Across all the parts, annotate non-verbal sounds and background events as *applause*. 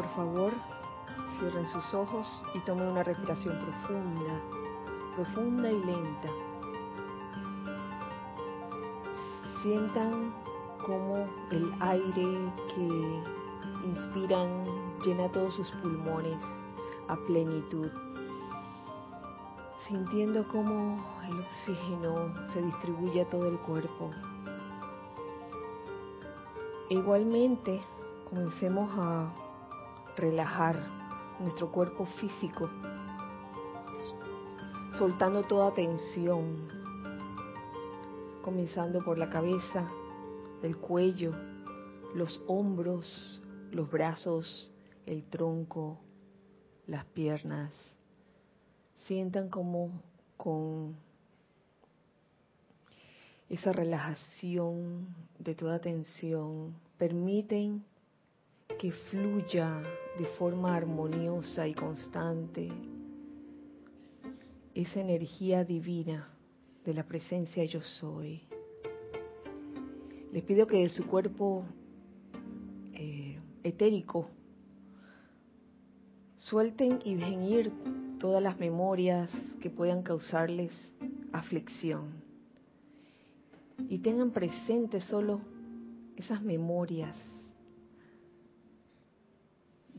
por favor, cierren sus ojos y tomen una respiración profunda, profunda y lenta. Sientan como el aire que inspiran llena todos sus pulmones a plenitud, sintiendo cómo el oxígeno se distribuye a todo el cuerpo. E igualmente, comencemos a relajar nuestro cuerpo físico, soltando toda tensión, comenzando por la cabeza, el cuello, los hombros, los brazos, el tronco, las piernas. Sientan como con esa relajación de toda tensión permiten que fluya de forma armoniosa y constante esa energía divina de la presencia yo soy. Les pido que de su cuerpo eh, etérico suelten y dejen ir todas las memorias que puedan causarles aflicción. Y tengan presente solo esas memorias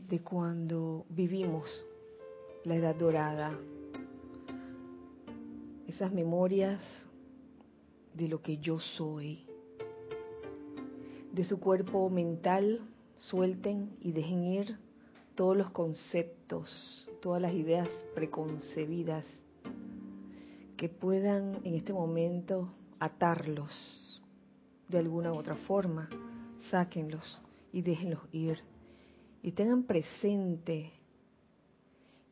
de cuando vivimos la edad dorada, esas memorias de lo que yo soy, de su cuerpo mental, suelten y dejen ir todos los conceptos, todas las ideas preconcebidas que puedan en este momento atarlos de alguna u otra forma, sáquenlos y déjenlos ir y tengan presente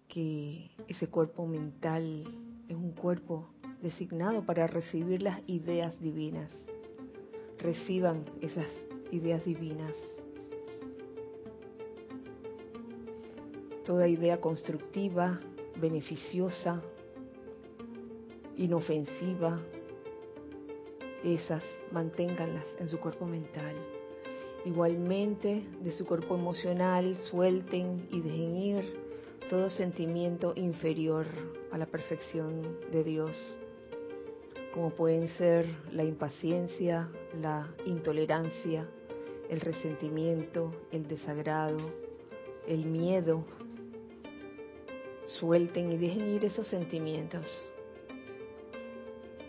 que ese cuerpo mental es un cuerpo designado para recibir las ideas divinas. Reciban esas ideas divinas. Toda idea constructiva, beneficiosa, inofensiva, esas manténganlas en su cuerpo mental. Igualmente, de su cuerpo emocional, suelten y dejen ir todo sentimiento inferior a la perfección de Dios, como pueden ser la impaciencia, la intolerancia, el resentimiento, el desagrado, el miedo. Suelten y dejen ir esos sentimientos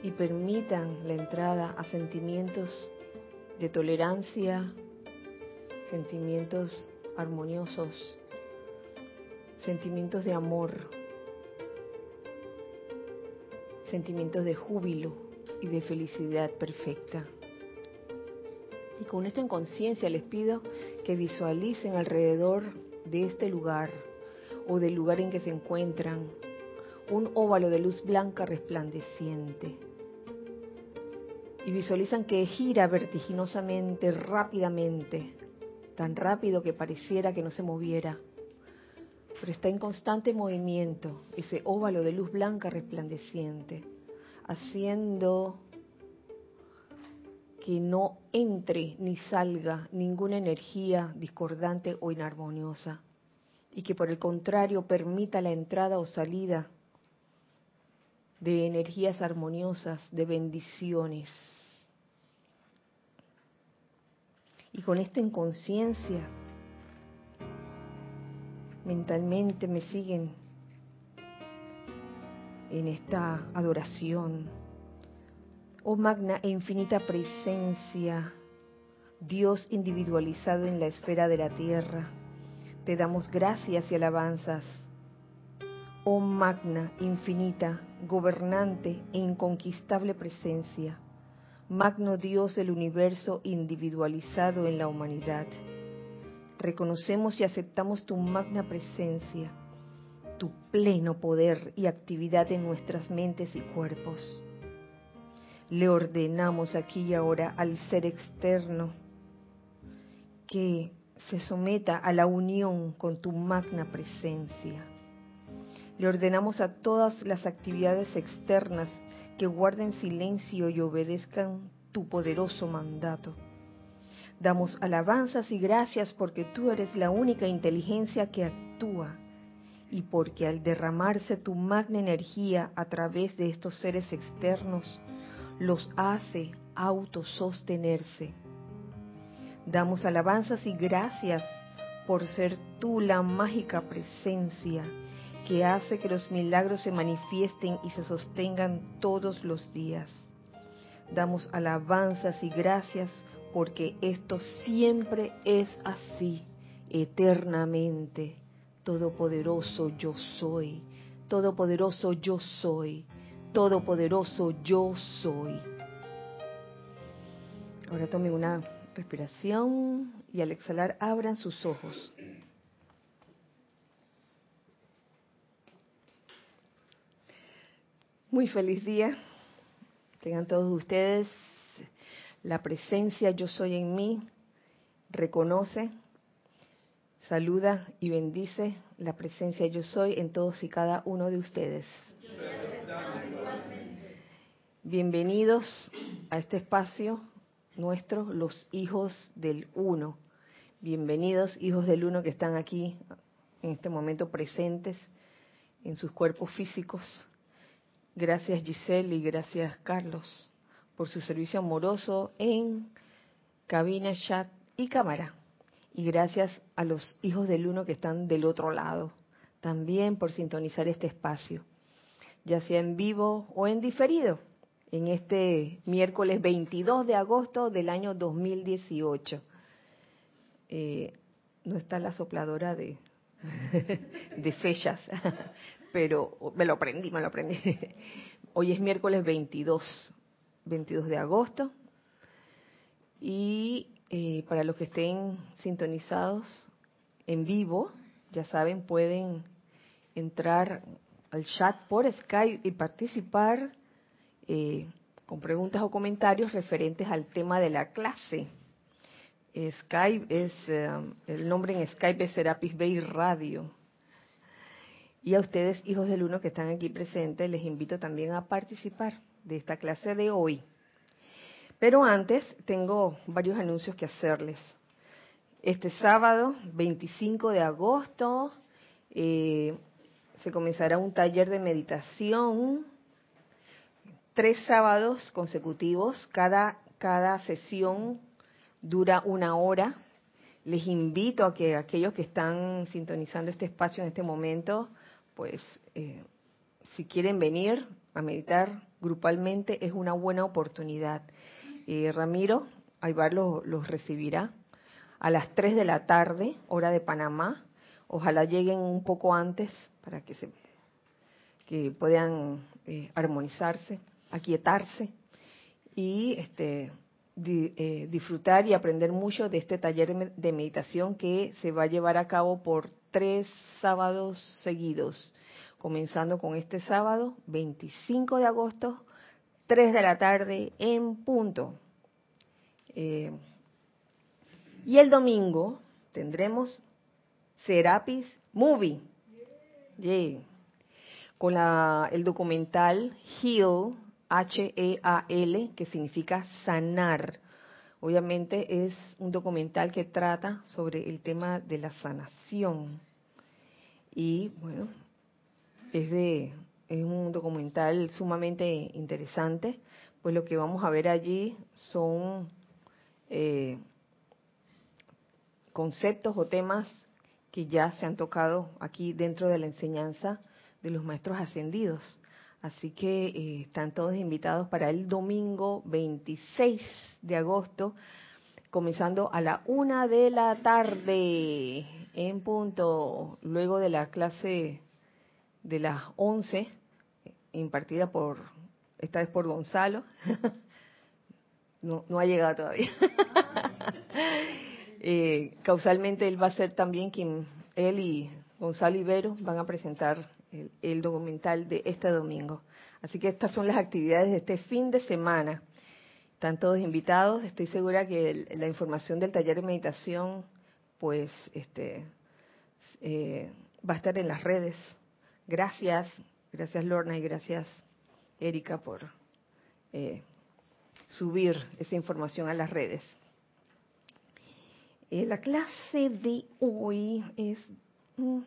y permitan la entrada a sentimientos de tolerancia, sentimientos armoniosos, sentimientos de amor, sentimientos de júbilo y de felicidad perfecta. Y con esto en conciencia les pido que visualicen alrededor de este lugar o del lugar en que se encuentran un óvalo de luz blanca resplandeciente. Y visualizan que gira vertiginosamente, rápidamente, tan rápido que pareciera que no se moviera, pero está en constante movimiento ese óvalo de luz blanca resplandeciente, haciendo que no entre ni salga ninguna energía discordante o inarmoniosa y que por el contrario permita la entrada o salida de energías armoniosas, de bendiciones. Y con esto en conciencia, mentalmente me siguen en esta adoración. Oh magna e infinita presencia, Dios individualizado en la esfera de la tierra, te damos gracias y alabanzas. Oh magna, infinita, gobernante e inconquistable presencia, magno Dios del universo individualizado en la humanidad. Reconocemos y aceptamos tu magna presencia, tu pleno poder y actividad en nuestras mentes y cuerpos. Le ordenamos aquí y ahora al ser externo que se someta a la unión con tu magna presencia. Le ordenamos a todas las actividades externas que guarden silencio y obedezcan tu poderoso mandato. Damos alabanzas y gracias porque tú eres la única inteligencia que actúa y porque al derramarse tu magna energía a través de estos seres externos, los hace autosostenerse. Damos alabanzas y gracias por ser tú la mágica presencia que hace que los milagros se manifiesten y se sostengan todos los días. Damos alabanzas y gracias porque esto siempre es así, eternamente. Todopoderoso yo soy, todopoderoso yo soy, todopoderoso yo soy. Ahora tomen una respiración y al exhalar abran sus ojos. Muy feliz día. Tengan todos ustedes la presencia yo soy en mí. Reconoce, saluda y bendice la presencia yo soy en todos y cada uno de ustedes. Bienvenidos a este espacio nuestro, los hijos del uno. Bienvenidos hijos del uno que están aquí en este momento presentes en sus cuerpos físicos Gracias Giselle y gracias Carlos por su servicio amoroso en cabina, chat y cámara. Y gracias a los hijos del uno que están del otro lado, también por sintonizar este espacio, ya sea en vivo o en diferido, en este miércoles 22 de agosto del año 2018. Eh, no está la sopladora de, *laughs* de fechas, *laughs* pero me lo aprendí, me lo aprendí. *laughs* Hoy es miércoles 22, 22 de agosto. Y eh, para los que estén sintonizados en vivo, ya saben, pueden entrar al chat por Skype y participar eh, con preguntas o comentarios referentes al tema de la clase. Skype es, eh, el nombre en Skype es Serapis Bay Radio y a ustedes, hijos del uno que están aquí presentes, les invito también a participar de esta clase de hoy. Pero antes tengo varios anuncios que hacerles. Este sábado, 25 de agosto, eh, se comenzará un taller de meditación, tres sábados consecutivos, cada, cada sesión dura una hora. Les invito a que aquellos que están sintonizando este espacio en este momento pues eh, si quieren venir a meditar grupalmente es una buena oportunidad. Eh, Ramiro Aybar los recibirá a las 3 de la tarde, hora de Panamá. Ojalá lleguen un poco antes para que se que puedan eh, armonizarse, aquietarse y este disfrutar y aprender mucho de este taller de meditación que se va a llevar a cabo por tres sábados seguidos, comenzando con este sábado, 25 de agosto, 3 de la tarde en punto. Eh, y el domingo tendremos Serapis Movie, con la, el documental Heal, H-E-A-L, que significa sanar Obviamente es un documental que trata sobre el tema de la sanación. Y bueno, es de es un documental sumamente interesante, pues lo que vamos a ver allí son eh, conceptos o temas que ya se han tocado aquí dentro de la enseñanza de los maestros ascendidos. Así que eh, están todos invitados para el domingo 26 de agosto, comenzando a la una de la tarde en punto, luego de la clase de las 11, impartida por, esta vez por Gonzalo. *laughs* no, no ha llegado todavía. *laughs* eh, causalmente él va a ser también quien, él y Gonzalo Ibero van a presentar el, documental de este domingo. Así que estas son las actividades de este fin de semana. Están todos invitados. Estoy segura que la información del taller de meditación, pues, este, eh, va a estar en las redes. Gracias, gracias Lorna y gracias Erika por eh, subir esa información a las redes. Eh, la clase de hoy es mm,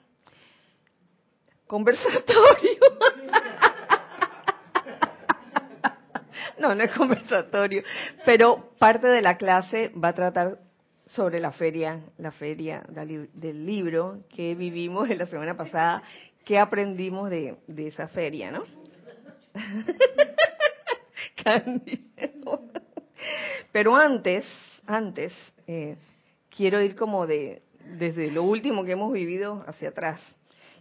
conversatorio. *laughs* no, no es conversatorio, pero parte de la clase va a tratar sobre la feria, la feria del libro que vivimos en la semana pasada, que aprendimos de, de esa feria, ¿no? *laughs* Pero antes, antes, eh, quiero ir como de desde lo último que hemos vivido hacia atrás.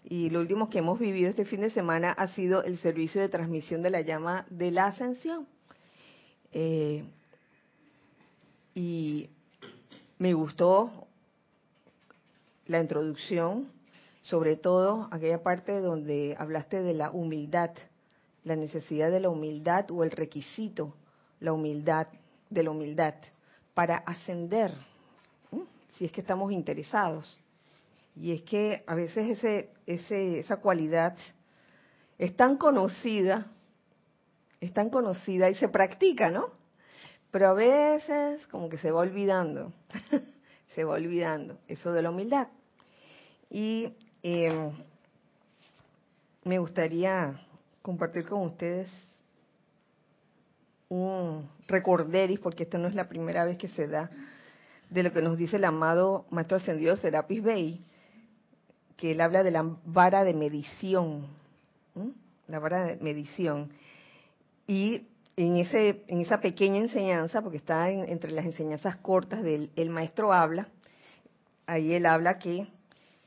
Y lo último que hemos vivido este fin de semana ha sido el servicio de transmisión de la llama de la ascensión. Eh, y me gustó la introducción, sobre todo aquella parte donde hablaste de la humildad, la necesidad de la humildad o el requisito, la humildad, de la humildad, para ascender, si es que estamos interesados. Y es que a veces ese, ese, esa cualidad es tan conocida, es tan conocida y se practica, ¿no? Pero a veces como que se va olvidando, *laughs* se va olvidando eso de la humildad. Y em, me gustaría compartir con ustedes un recorderis, porque esto no es la primera vez que se da, de lo que nos dice el amado Maestro Ascendido Serapis Bey, que él habla de la vara de medición, la vara de medición. Y en, ese, en esa pequeña enseñanza, porque está entre las enseñanzas cortas del el maestro habla, ahí él habla que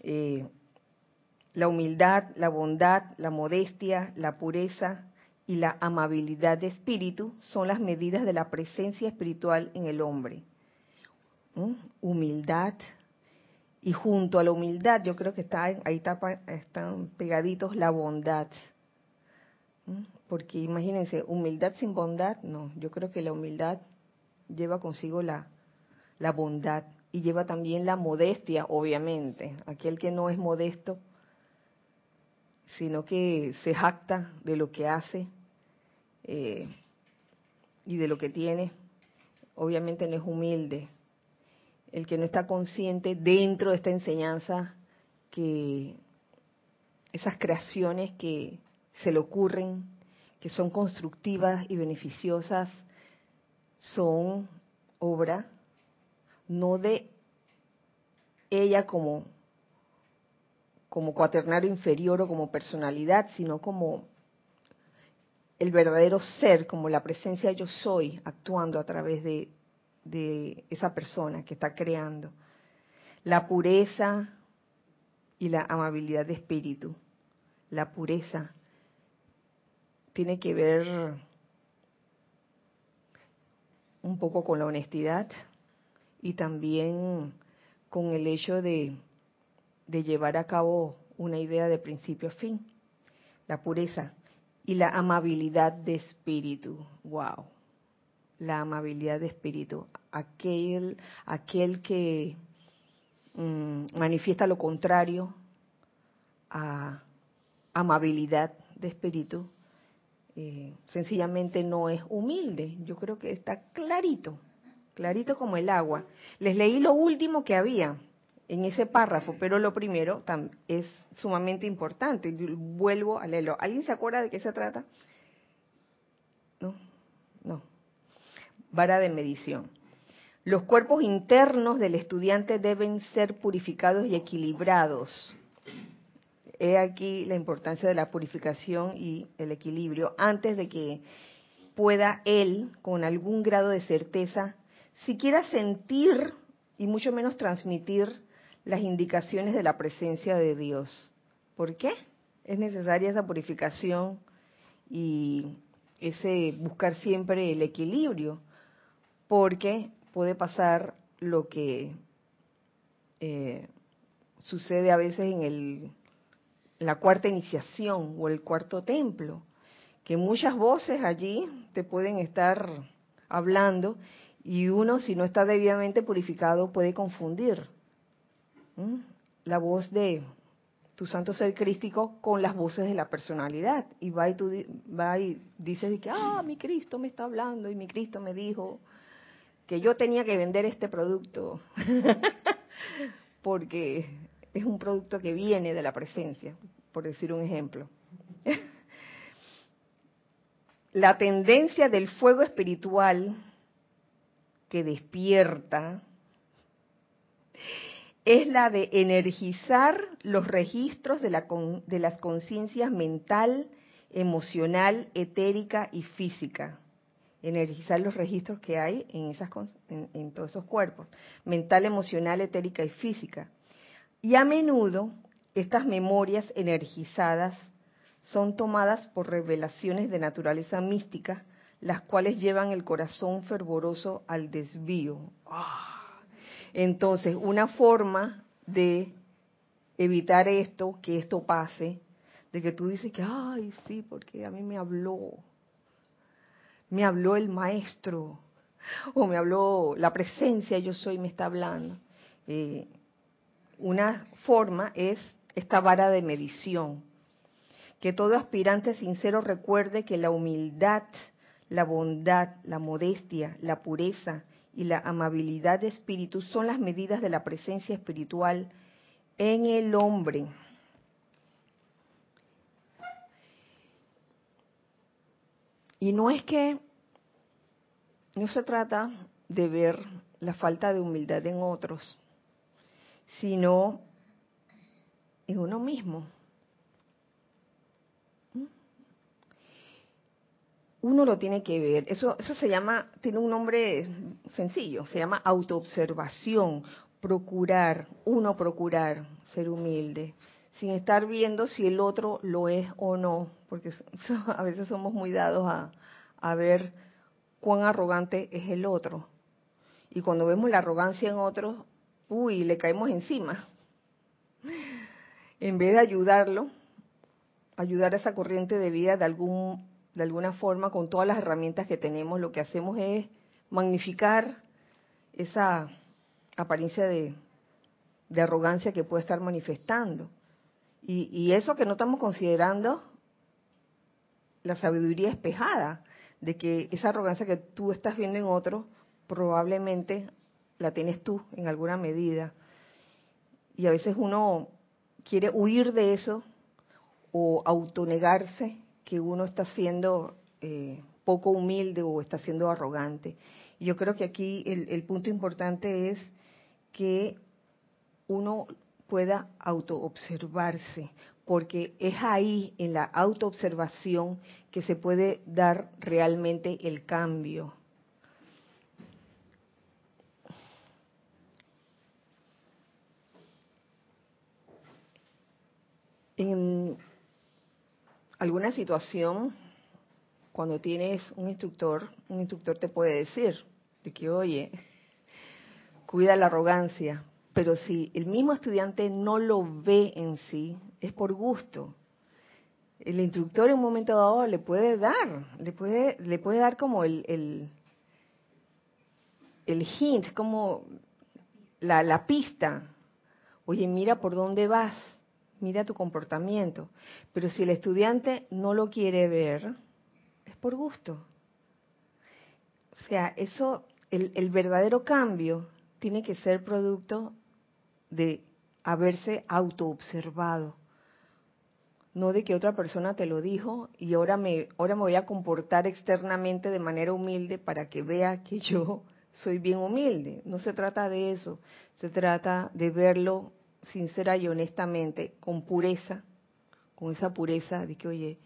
eh, la humildad, la bondad, la modestia, la pureza y la amabilidad de espíritu son las medidas de la presencia espiritual en el hombre. Humildad. Y junto a la humildad, yo creo que está ahí están pegaditos la bondad. ¿Mm? Porque imagínense, humildad sin bondad, no, yo creo que la humildad lleva consigo la, la bondad y lleva también la modestia, obviamente. Aquel que no es modesto, sino que se jacta de lo que hace eh, y de lo que tiene, obviamente no es humilde. El que no está consciente dentro de esta enseñanza que esas creaciones que se le ocurren que son constructivas y beneficiosas son obra no de ella como como cuaternario inferior o como personalidad, sino como el verdadero ser, como la presencia yo soy actuando a través de, de esa persona que está creando. La pureza y la amabilidad de espíritu. La pureza tiene que ver un poco con la honestidad y también con el hecho de, llevar a cabo una idea de principio a fin, la pureza y la amabilidad de espíritu. Wow. La amabilidad de espíritu, aquel aquel que mm, manifiesta lo contrario a amabilidad de espíritu eh, sencillamente no es humilde. Yo creo que está clarito, clarito como el agua. Les leí lo último que había en ese párrafo, pero lo primero es sumamente importante. Vuelvo a leerlo. ¿Alguien se acuerda de qué se trata? No, no. Vara de medición. Los cuerpos internos del estudiante deben ser purificados y equilibrados he aquí la importancia de la purificación y el equilibrio antes de que pueda él, con algún grado de certeza, siquiera sentir y mucho menos transmitir las indicaciones de la presencia de Dios. ¿Por qué? Es necesaria esa purificación y ese buscar siempre el equilibrio, porque puede pasar lo que eh, sucede a veces en el la cuarta iniciación o el cuarto templo, que muchas voces allí te pueden estar hablando y uno, si no está debidamente purificado, puede confundir la voz de tu santo ser crístico con las voces de la personalidad. Y va y, tú, va y dices que, ah, mi Cristo me está hablando y mi Cristo me dijo que yo tenía que vender este producto, *laughs* porque es un producto que viene de la presencia, por decir un ejemplo. *laughs* la tendencia del fuego espiritual que despierta es la de energizar los registros de, la, las conciencias mental, emocional, etérica y física. Energizar los registros que hay en, esas, en todos esos cuerpos, mental, emocional, etérica y física. Y a menudo estas memorias energizadas son tomadas por revelaciones de naturaleza mística, las cuales llevan el corazón fervoroso al desvío. ¡Ah! Entonces, una forma de evitar esto, que esto pase, de que tú dices que, ay, sí, porque a mí me habló, me habló el maestro, o me habló la presencia, yo soy, me está hablando. Eh, una forma es esta vara de medición, que todo aspirante sincero recuerde que la humildad, la bondad, la modestia, la pureza y la amabilidad de espíritu son las medidas de la presencia espiritual en el hombre. Y no es que no se trata de ver la falta de humildad en otros, sino en uno mismo. uno lo tiene que ver. Eso, eso se llama, tiene un nombre sencillo, se llama autoobservación, procurar, uno procurar ser humilde, sin estar viendo si el otro lo es o no, porque *laughs* a veces somos muy dados a, ver cuán arrogante es el otro. Y cuando vemos la arrogancia en otros, uy, le caemos encima. En vez de ayudarlo, ayudar a esa corriente de vida de algún de alguna forma, con todas las herramientas que tenemos, lo que hacemos es magnificar esa apariencia de, arrogancia que puede estar manifestando. Y, y, eso que no estamos considerando la sabiduría espejada, de que esa arrogancia que tú estás viendo en otro, probablemente la tienes tú en alguna medida. Y a veces uno quiere huir de eso o autonegarse que uno está siendo eh, poco humilde o está siendo arrogante. Y yo creo que aquí el, punto importante es que uno pueda autoobservarse, porque es ahí, en la autoobservación, que se puede dar realmente el cambio. En, alguna situación, cuando tienes un instructor, un instructor te puede decir de que, oye, cuida la arrogancia, pero si el mismo estudiante no lo ve en sí, es por gusto. El instructor en un momento dado le puede dar, le puede, le puede dar como el, el, hint, como la, la pista. Oye, mira por dónde vas mira tu comportamiento. Pero si el estudiante no lo quiere ver, es por gusto. O sea, eso, el verdadero cambio tiene que ser producto de haberse autoobservado. No de que otra persona te lo dijo y ahora me, ahora me voy a comportar externamente de manera humilde para que vea que *laughs* yo soy bien humilde. No se trata de eso. Se trata de verlo sincera y honestamente, con pureza, con esa pureza de que, oye,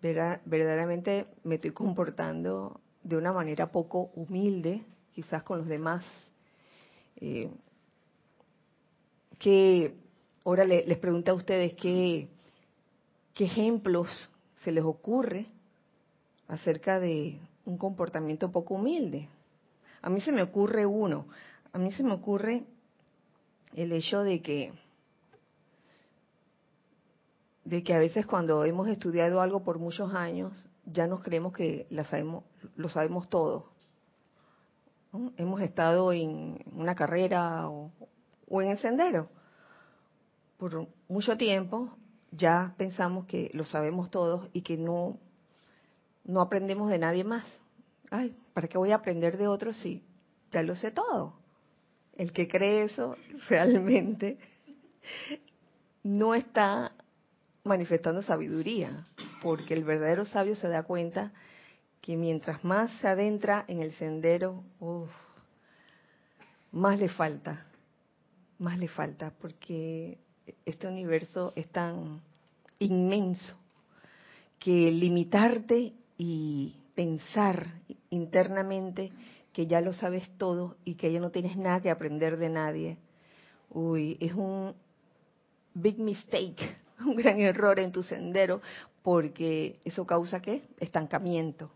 verdaderamente me estoy comportando de una manera poco humilde, quizás con los demás. Eh, que ahora les pregunto a ustedes qué, qué ejemplos se les ocurre acerca de un comportamiento poco humilde. A mí se me ocurre uno, a mí se me ocurre el hecho de que de que a veces cuando hemos estudiado algo por muchos años ya nos creemos que la sabemos, lo sabemos todo. Hemos estado en una carrera o, o en el sendero por mucho tiempo, ya pensamos que lo sabemos todos y que no, no aprendemos de nadie más. Ay, ¿para qué voy a aprender de otros si ya lo sé todo. El que cree eso *laughs* realmente no está manifestando sabiduría, porque el verdadero sabio se da cuenta que mientras más se adentra en el sendero, más le falta, más le falta, porque este universo es tan inmenso que limitarte y pensar internamente que ya lo sabes todo y que ya no tienes nada que aprender de nadie, uy, es un big mistake, *laughs* un gran error en tu sendero, porque eso causa qué? Estancamiento.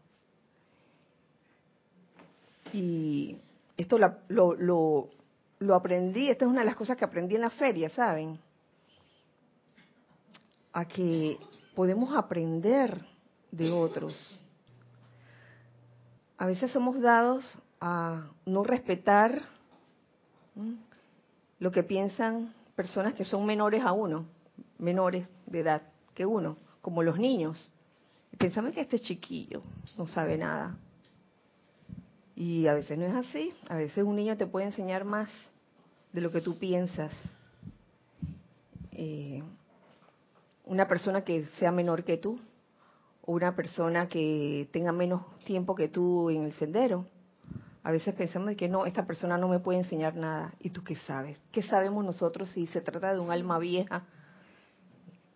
Y esto lo, lo, lo, aprendí, esta es una de las cosas que aprendí en la feria, ¿saben? A que podemos aprender de otros. A veces somos dados a no respetar lo que piensan personas que son menores a uno, menores de edad que uno, como los niños. Pensamos que este chiquillo no sabe nada. Y a veces no es así. A veces un niño te puede enseñar más de lo que tú piensas. Eh, una persona que sea menor que tú, o una persona que tenga menos tiempo que tú en el sendero. A veces pensamos que no, esta persona no me puede enseñar nada. ¿Y tú qué sabes? ¿Qué sabemos nosotros si se trata de un alma vieja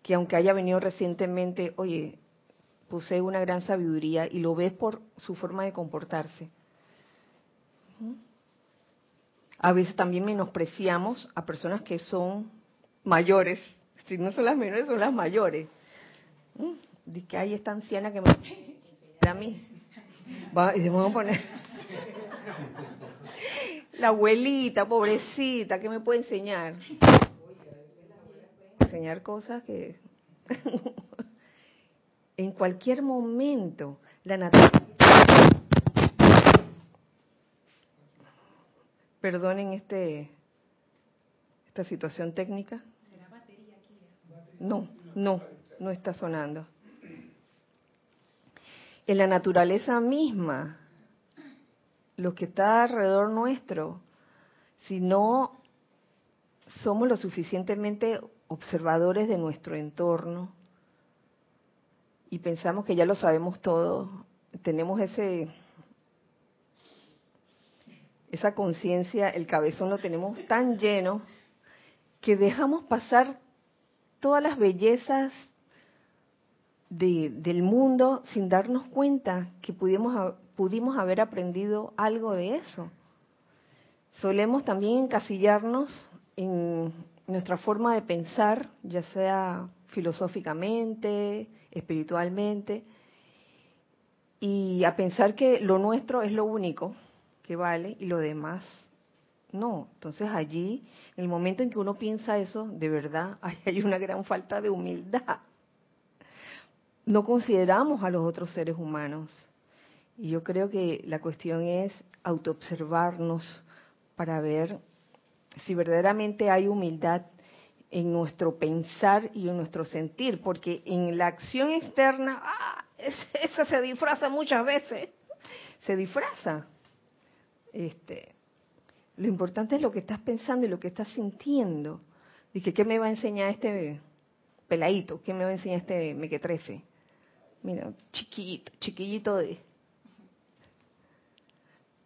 que aunque haya venido recientemente, oye, posee una gran sabiduría y lo ves por su forma de comportarse? A veces también menospreciamos a personas que son mayores. Si no son las menores, son las mayores. Dice que hay esta anciana que me a mí. Va, y a poner la abuelita, pobrecita, ¿qué me puede enseñar? Enseñar cosas que *laughs* en cualquier momento la naturaleza Perdonen este esta situación técnica. No, no, no está sonando. En la naturaleza misma, lo que está alrededor nuestro, si no somos lo suficientemente observadores de nuestro entorno y pensamos que ya lo sabemos todo, tenemos ese esa conciencia, el cabezón lo tenemos tan lleno que dejamos pasar todas las bellezas del mundo sin darnos cuenta que pudimos, pudimos haber aprendido algo de eso. Solemos también encasillarnos en nuestra forma de pensar, ya sea filosóficamente, espiritualmente, y a pensar que lo nuestro es lo único que vale y lo demás no. Entonces allí, en el momento en que uno piensa eso, de verdad *laughs* hay una gran falta de humildad. No consideramos a los otros seres humanos. Y yo creo que la cuestión es autoobservarnos para ver si verdaderamente hay humildad en nuestro pensar y en nuestro sentir, porque en la acción externa, ah, *laughs* esa se disfraza muchas veces, se disfraza. Este, lo importante es lo que estás pensando y lo que estás sintiendo. Dije, ¿qué me va a enseñar este peladito? ¿Qué me va a enseñar este mequetrefe? Mira, chiquito, chiquillito de...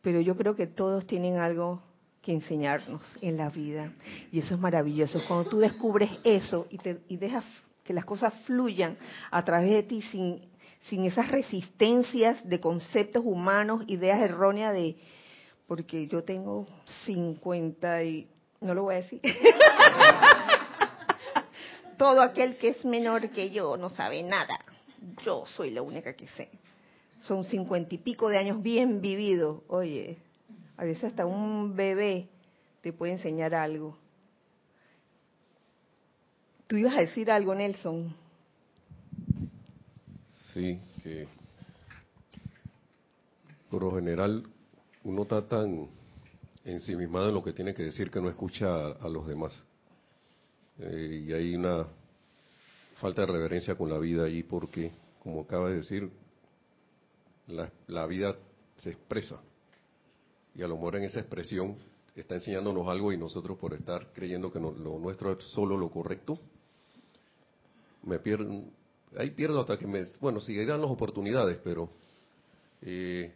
Pero yo creo que todos tienen algo que enseñarnos en la vida. Y eso es maravilloso. Cuando tú descubres eso y, te, y dejas que las cosas fluyan a través de ti sin, sin esas resistencias de conceptos humanos, ideas erróneas de, porque yo tengo 50 y no lo voy a decir. *laughs* Todo aquel que es menor que yo no sabe nada. Yo soy la única que sé. Son cincuenta y pico de años bien vividos. Oye, a veces hasta un bebé te puede enseñar algo. Tú ibas a decir algo, Nelson. Sí, que por lo general uno está tan ensimismado en lo que tiene que decir que no escucha a, los demás. Eh, y hay una falta de reverencia con la vida ahí porque, como acaba de decir, la, vida se expresa. y a lo mejor en esa expresión está enseñándonos algo y nosotros por estar creyendo que lo nuestro es solo lo correcto, me pierdo, ahí pierdo hasta que me, bueno, seguirán las oportunidades, pero eh,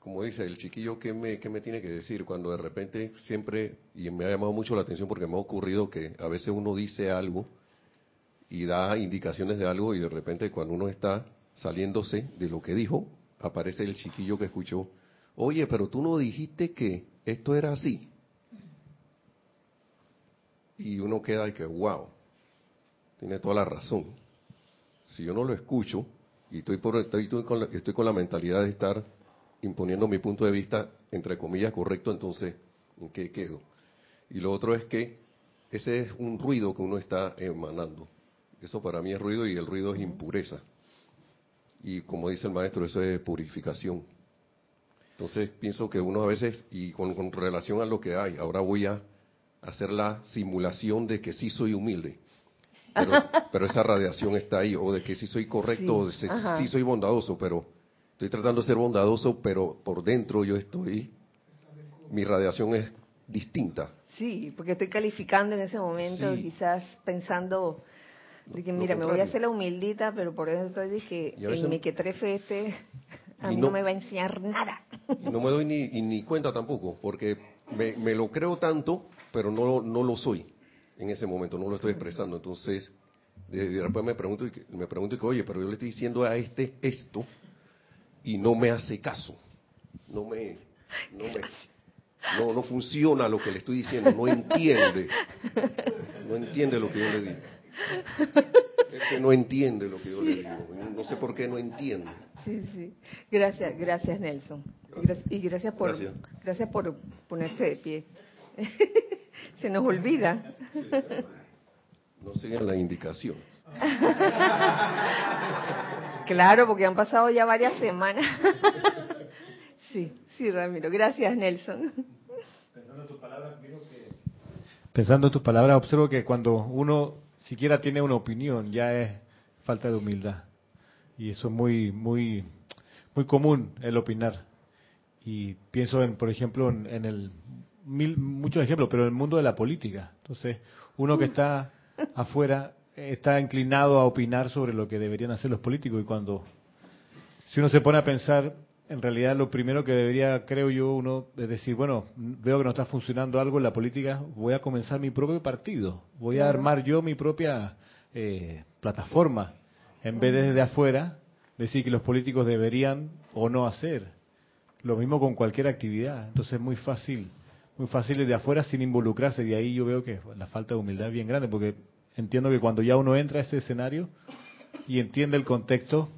como dice el chiquillo, ¿qué me, ¿qué me tiene que decir? Cuando de repente siempre, y me ha llamado mucho la atención porque me ha ocurrido que a veces uno dice algo y da indicaciones de algo y de repente cuando uno está saliéndose de lo que dijo, aparece el chiquillo que escuchó, oye, pero tú no dijiste que esto era así. Y uno queda y que, wow, tiene toda la razón. Si yo no lo escucho y estoy, por, estoy, con, la, estoy con la mentalidad de estar imponiendo mi punto de vista, entre comillas, correcto, entonces, ¿en qué quedo? Y lo otro es que ese es un ruido que uno está emanando. Eso para mí es ruido y el ruido es impureza. Y como dice el maestro, eso es purificación. Entonces pienso que uno a veces, y con, relación a lo que hay, ahora voy a hacer la simulación de que sí soy humilde. Pero, *laughs* esa radiación está ahí, o de que sí soy correcto, o de que sí soy bondadoso, pero estoy tratando de ser bondadoso, pero por dentro yo estoy, mi radiación es distinta. Sí, porque estoy calificando en ese momento, quizás pensando de que mira, me voy a hacer la humildita, pero por eso estoy dije, en mi que trefe este, *laughs* a mí no, me va a enseñar nada. Y no me doy ni, ni cuenta tampoco, porque me, me, lo creo tanto, pero no, no lo soy en ese momento, no lo estoy expresando. Entonces, después me pregunto, me pregunto que, oye, pero yo le estoy diciendo a este esto y no me hace caso. No me, no me, no, no funciona lo que le estoy diciendo, no entiende. No entiende lo que yo le digo. Es que no entiende lo que yo le digo. No sé por qué no entiende. Sí, sí. Gracias, gracias Nelson. Y gracias por, gracias. por ponerse de pie. *laughs* Se nos olvida. No sigan la indicación. *laughs* Claro, porque han pasado ya varias semanas. *laughs* Sí, sí, Ramiro. Gracias, Nelson. Pensando en tus palabras, Pensando en tus palabras, observo que cuando uno siquiera tiene una opinión, ya es falta de humildad. Y eso es muy, muy, muy común, el opinar. Y pienso en, por ejemplo, en, el, mil, muchos ejemplos, pero en el mundo de la política. Entonces, uno que está afuera está inclinado a opinar sobre lo que deberían hacer los políticos y cuando, si uno se pone a pensar, en realidad lo primero que debería, creo yo, uno es decir, bueno, veo que no está funcionando algo en la política, voy a comenzar mi propio partido, voy a armar yo mi propia eh, plataforma, en vez de desde afuera decir que los políticos deberían o no hacer. Lo mismo con cualquier actividad. Entonces es muy fácil, muy fácil desde afuera sin involucrarse. Y ahí yo veo que la falta de humildad es bien grande, porque entiendo que cuando ya uno entra a ese escenario y entiende el contexto,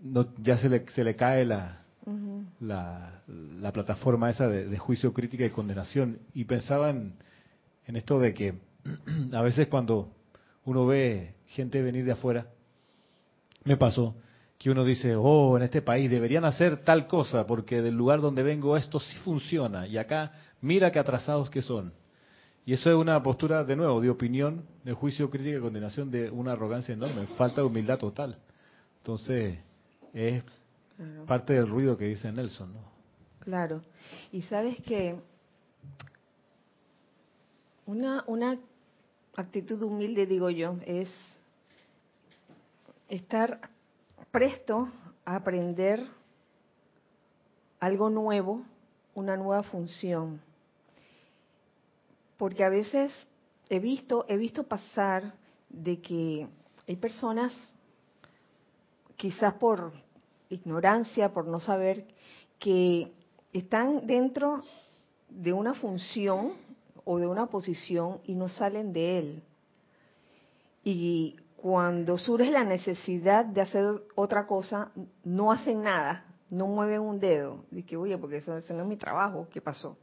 no, ya se le, se le cae la, la, plataforma esa de, juicio, crítica y condenación. Y pensaba en, esto de que *clears throat* a veces cuando uno ve gente venir de afuera, me pasó que uno dice, oh, en este país deberían hacer tal cosa porque del lugar donde vengo esto sí funciona y acá mira qué atrasados que son. Y eso es una postura, de nuevo, de opinión, de juicio, crítica y condenación, de una arrogancia enorme, falta de humildad total. Entonces, es parte del ruido que dice Nelson, ¿no? Claro. Y sabes que una, una actitud humilde, digo yo, es estar presto a aprender algo nuevo, una nueva función. Porque a veces he visto, he visto pasar de que hay personas, quizás por ignorancia, por no saber, que están dentro de una función o de una posición y no salen de él. Y cuando surge la necesidad de hacer otra cosa, no hacen nada, no mueven un dedo. Dice, oye, porque eso, no es mi trabajo, ¿qué pasó?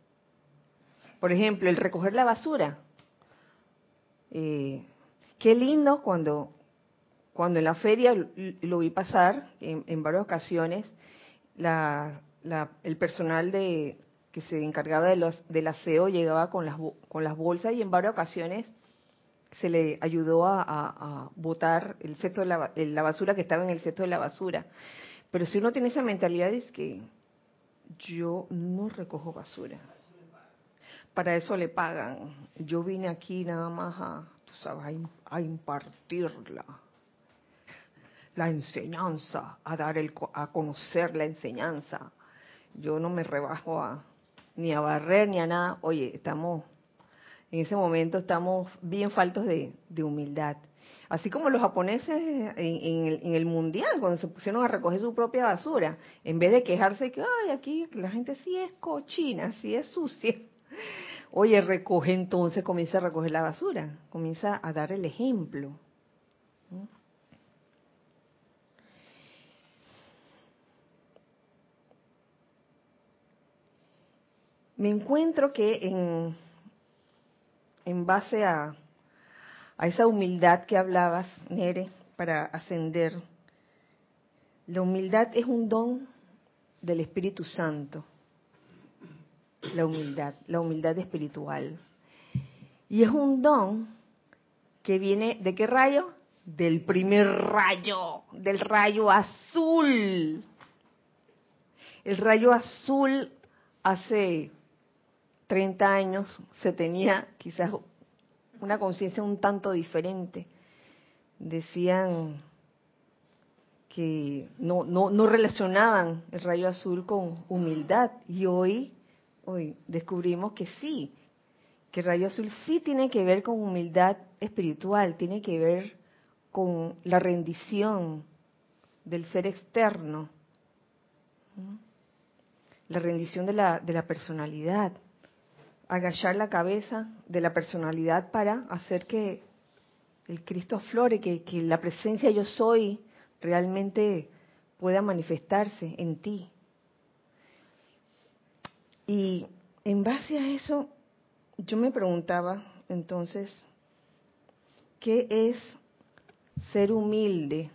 Por ejemplo, el recoger la basura. Eh, qué lindo cuando cuando en la feria lo vi pasar en, varias ocasiones, el personal de, que se encargaba de los, del aseo llegaba con las, con las bolsas y en varias ocasiones se le ayudó a, botar el cesto de la, la basura que estaba en el cesto de la basura. Pero si uno tiene esa mentalidad es que yo no recojo basura. Para eso le pagan. Yo vine aquí nada más a, tú sabes, a, impartirla. La enseñanza, a dar el, a conocer la enseñanza. Yo no me rebajo a, ni a barrer ni a nada. Oye, estamos, en ese momento estamos bien faltos de, humildad. Así como los japoneses en, el, mundial, cuando se pusieron a recoger su propia basura, en vez de quejarse que, ay, aquí la gente sí es cochina, sí es sucia. Oye, recoge entonces, comienza a recoger la basura, comienza a dar el ejemplo. me encuentro que en, en base a, a esa humildad que hablabas, Nere, para ascender, la humildad es un don del Espíritu Santo. La humildad, la humildad espiritual. Y es un don que viene de qué rayo? Del primer rayo, del rayo azul. El rayo azul hace 30 años se tenía quizás una conciencia un tanto diferente. Decían que no, no, no relacionaban el rayo azul con humildad y hoy, hoy descubrimos que sí, que rayo azul sí tiene que ver con humildad espiritual, tiene que ver con la rendición del ser externo, la rendición de la, de la personalidad agachar la cabeza de la personalidad para hacer que el Cristo flore, que, que la presencia yo soy realmente pueda manifestarse en ti. Y en base a eso, yo me preguntaba entonces, ¿qué es ser humilde?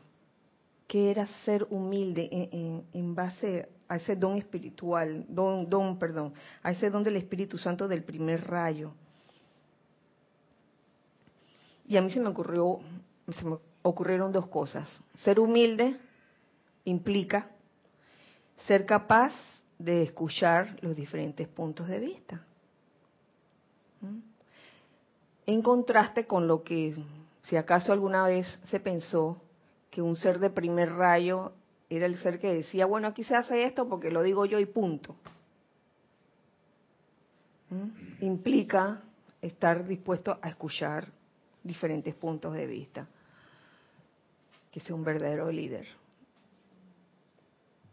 ¿Qué era ser humilde en, en base a ese don espiritual, don, don, perdón, a ese don del Espíritu Santo del primer rayo. Y a mí se me ocurrió, se me ocurrieron dos cosas. Ser humilde implica ser capaz de escuchar los diferentes puntos de vista. ¿Mm? En contraste con lo que, si acaso alguna vez se pensó, que un ser de primer rayo era el ser que decía, bueno, aquí se hace esto porque lo digo yo y punto. ¿Mm? Implica estar dispuesto a escuchar diferentes puntos de vista, que sea un verdadero líder.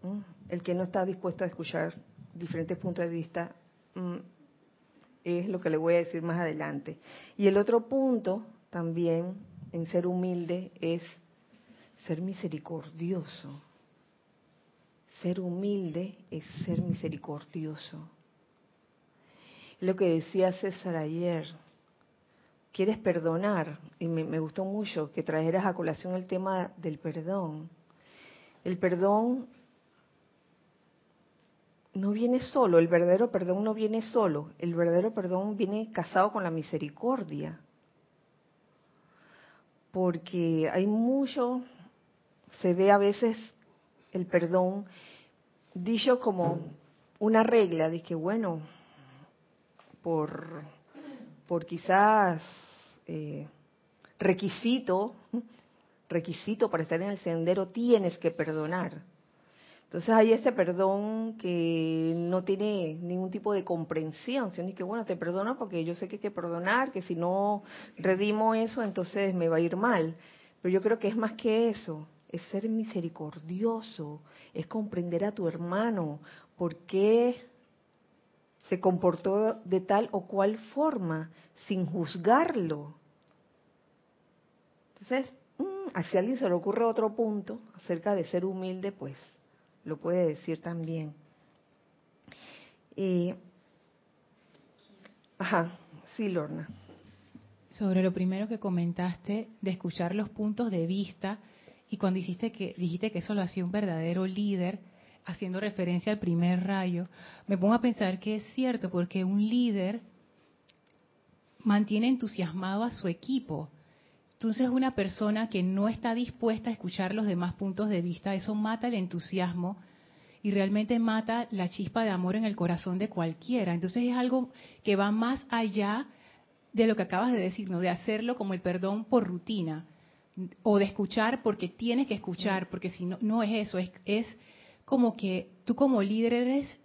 ¿Mm? El que no está dispuesto a escuchar diferentes puntos de vista mm, es lo que le voy a decir más adelante. Y el otro punto también en ser humilde es ser misericordioso. Ser humilde es ser misericordioso. Lo que decía César ayer, quieres perdonar, y me, gustó mucho que trajeras a colación el tema del perdón. El perdón no viene solo, el verdadero perdón no viene solo, el verdadero perdón viene casado con la misericordia. Porque hay mucho, se ve a veces el perdón dicho como una regla de que, bueno, por, por quizás eh, requisito, requisito para estar en el sendero, tienes que perdonar. Entonces hay ese perdón que no tiene ningún tipo de comprensión, sino que bueno, te perdono porque yo sé que hay que perdonar, que si no redimo eso, entonces me va a ir mal. Pero yo creo que es más que eso es ser misericordioso, es comprender a tu hermano, por qué se comportó de tal o cual forma, sin juzgarlo. Entonces, mm, si alguien se le ocurre otro punto acerca de ser humilde, pues lo puede decir también. ajá, sí, Lorna. Sobre lo primero que comentaste de escuchar los puntos de vista, y cuando dijiste que, dijiste que eso lo hacía un verdadero líder, haciendo referencia al primer rayo, me pongo a pensar que es cierto, porque un líder mantiene entusiasmado a su equipo. Entonces una persona que no está dispuesta a escuchar los demás puntos de vista, eso mata el entusiasmo y realmente mata la chispa de amor en el corazón de cualquiera. Entonces es algo que va más allá de lo que acabas de decir, ¿no? de hacerlo como el perdón por rutina o de escuchar porque tienes que escuchar, porque si no, no es eso, es, es como que tú como líder eres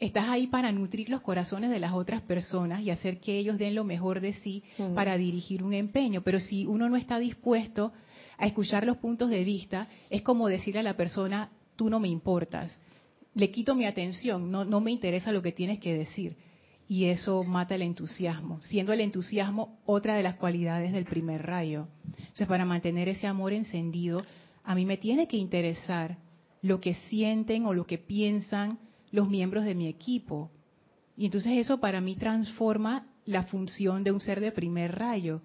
estás ahí para nutrir los corazones de las otras personas y hacer que ellos den lo mejor de sí para dirigir un empeño. Pero si uno no está dispuesto a escuchar los puntos de vista, es como decirle a la persona, tú no me importas, le quito mi atención, no, no me interesa lo que tienes que decir. Y eso mata el entusiasmo, siendo el entusiasmo otra de las cualidades del primer rayo. Entonces, para mantener ese amor encendido, a mí me tiene que interesar lo que sienten o lo que piensan los miembros de mi equipo. Y entonces eso para mí transforma la función de un ser de primer rayo,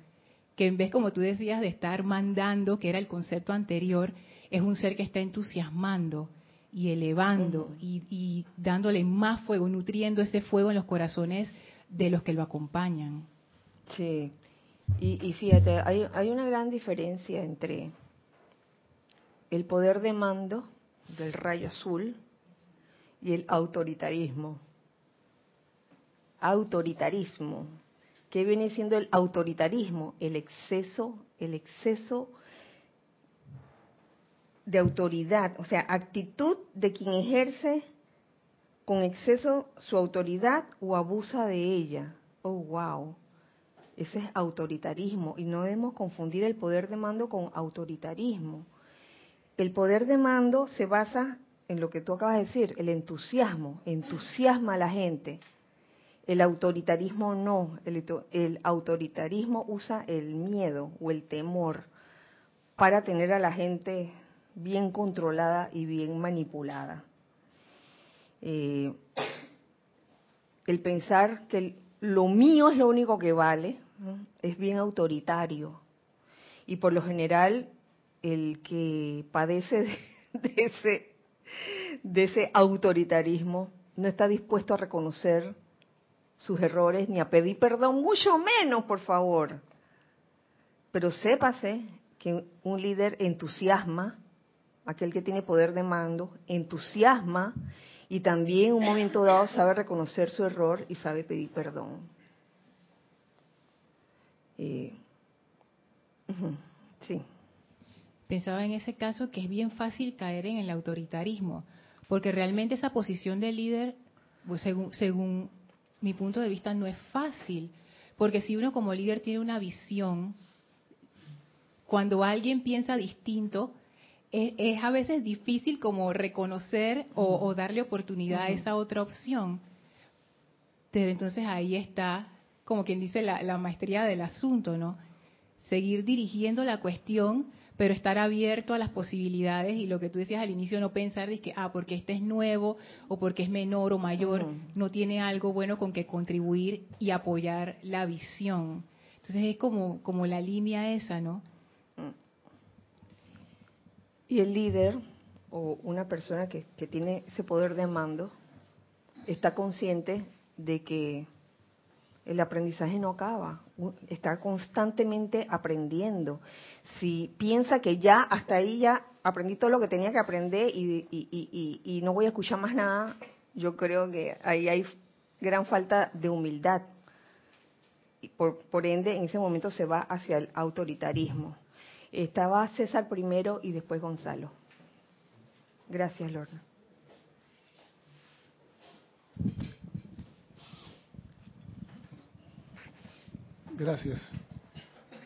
que en vez, como tú decías, de estar mandando, que era el concepto anterior, es un ser que está entusiasmando y elevando y, dándole más fuego, nutriendo ese fuego en los corazones de los que lo acompañan. Sí, y, y fíjate, hay, hay una gran diferencia entre el poder de mando del rayo azul y el autoritarismo. Autoritarismo. ¿Qué viene siendo el autoritarismo? El exceso, el exceso de autoridad, o sea, actitud de quien ejerce con exceso su autoridad o abusa de ella. Oh, wow. Ese es autoritarismo y no debemos confundir el poder de mando con autoritarismo. El poder de mando se basa en lo que tú acabas de decir, el entusiasmo, entusiasma a la gente. El autoritarismo no, el, autoritarismo usa el miedo o el temor para tener a la gente bien controlada y bien manipulada. Eh, el pensar que lo mío es lo único que vale es bien autoritario y por lo general el que padece *laughs* de ese de ese autoritarismo, no está dispuesto a reconocer sus errores ni a pedir perdón, mucho menos, por favor. Pero sépase que un líder entusiasma, aquel que tiene poder de mando, entusiasma y también en un momento dado sabe reconocer su error y sabe pedir perdón. Eh, pensaba en ese caso que es bien fácil caer en el autoritarismo, porque realmente esa posición de líder, pues según, según mi punto de vista, no es fácil, porque si uno como líder tiene una visión, cuando alguien piensa distinto, es, a veces difícil como reconocer o, darle oportunidad a esa otra opción. Pero entonces ahí está, como quien dice, la, la maestría del asunto, ¿no? Seguir dirigiendo la cuestión pero estar abierto a las posibilidades y lo que tú decías al inicio, no pensar de que, ah, porque este es nuevo o porque es menor o mayor, no tiene algo bueno con que contribuir y apoyar la visión. Entonces es como, como la línea esa, ¿no? Y el líder o una persona que, que tiene ese poder de mando está consciente de que el aprendizaje no acaba, está constantemente aprendiendo. Si piensa que ya hasta ahí ya aprendí todo lo que tenía que aprender y, no voy a escuchar más nada, yo creo que ahí hay gran falta de humildad. Y por, ende, en ese momento se va hacia el autoritarismo. Estaba César primero y después Gonzalo. Gracias, Lorna. Gracias.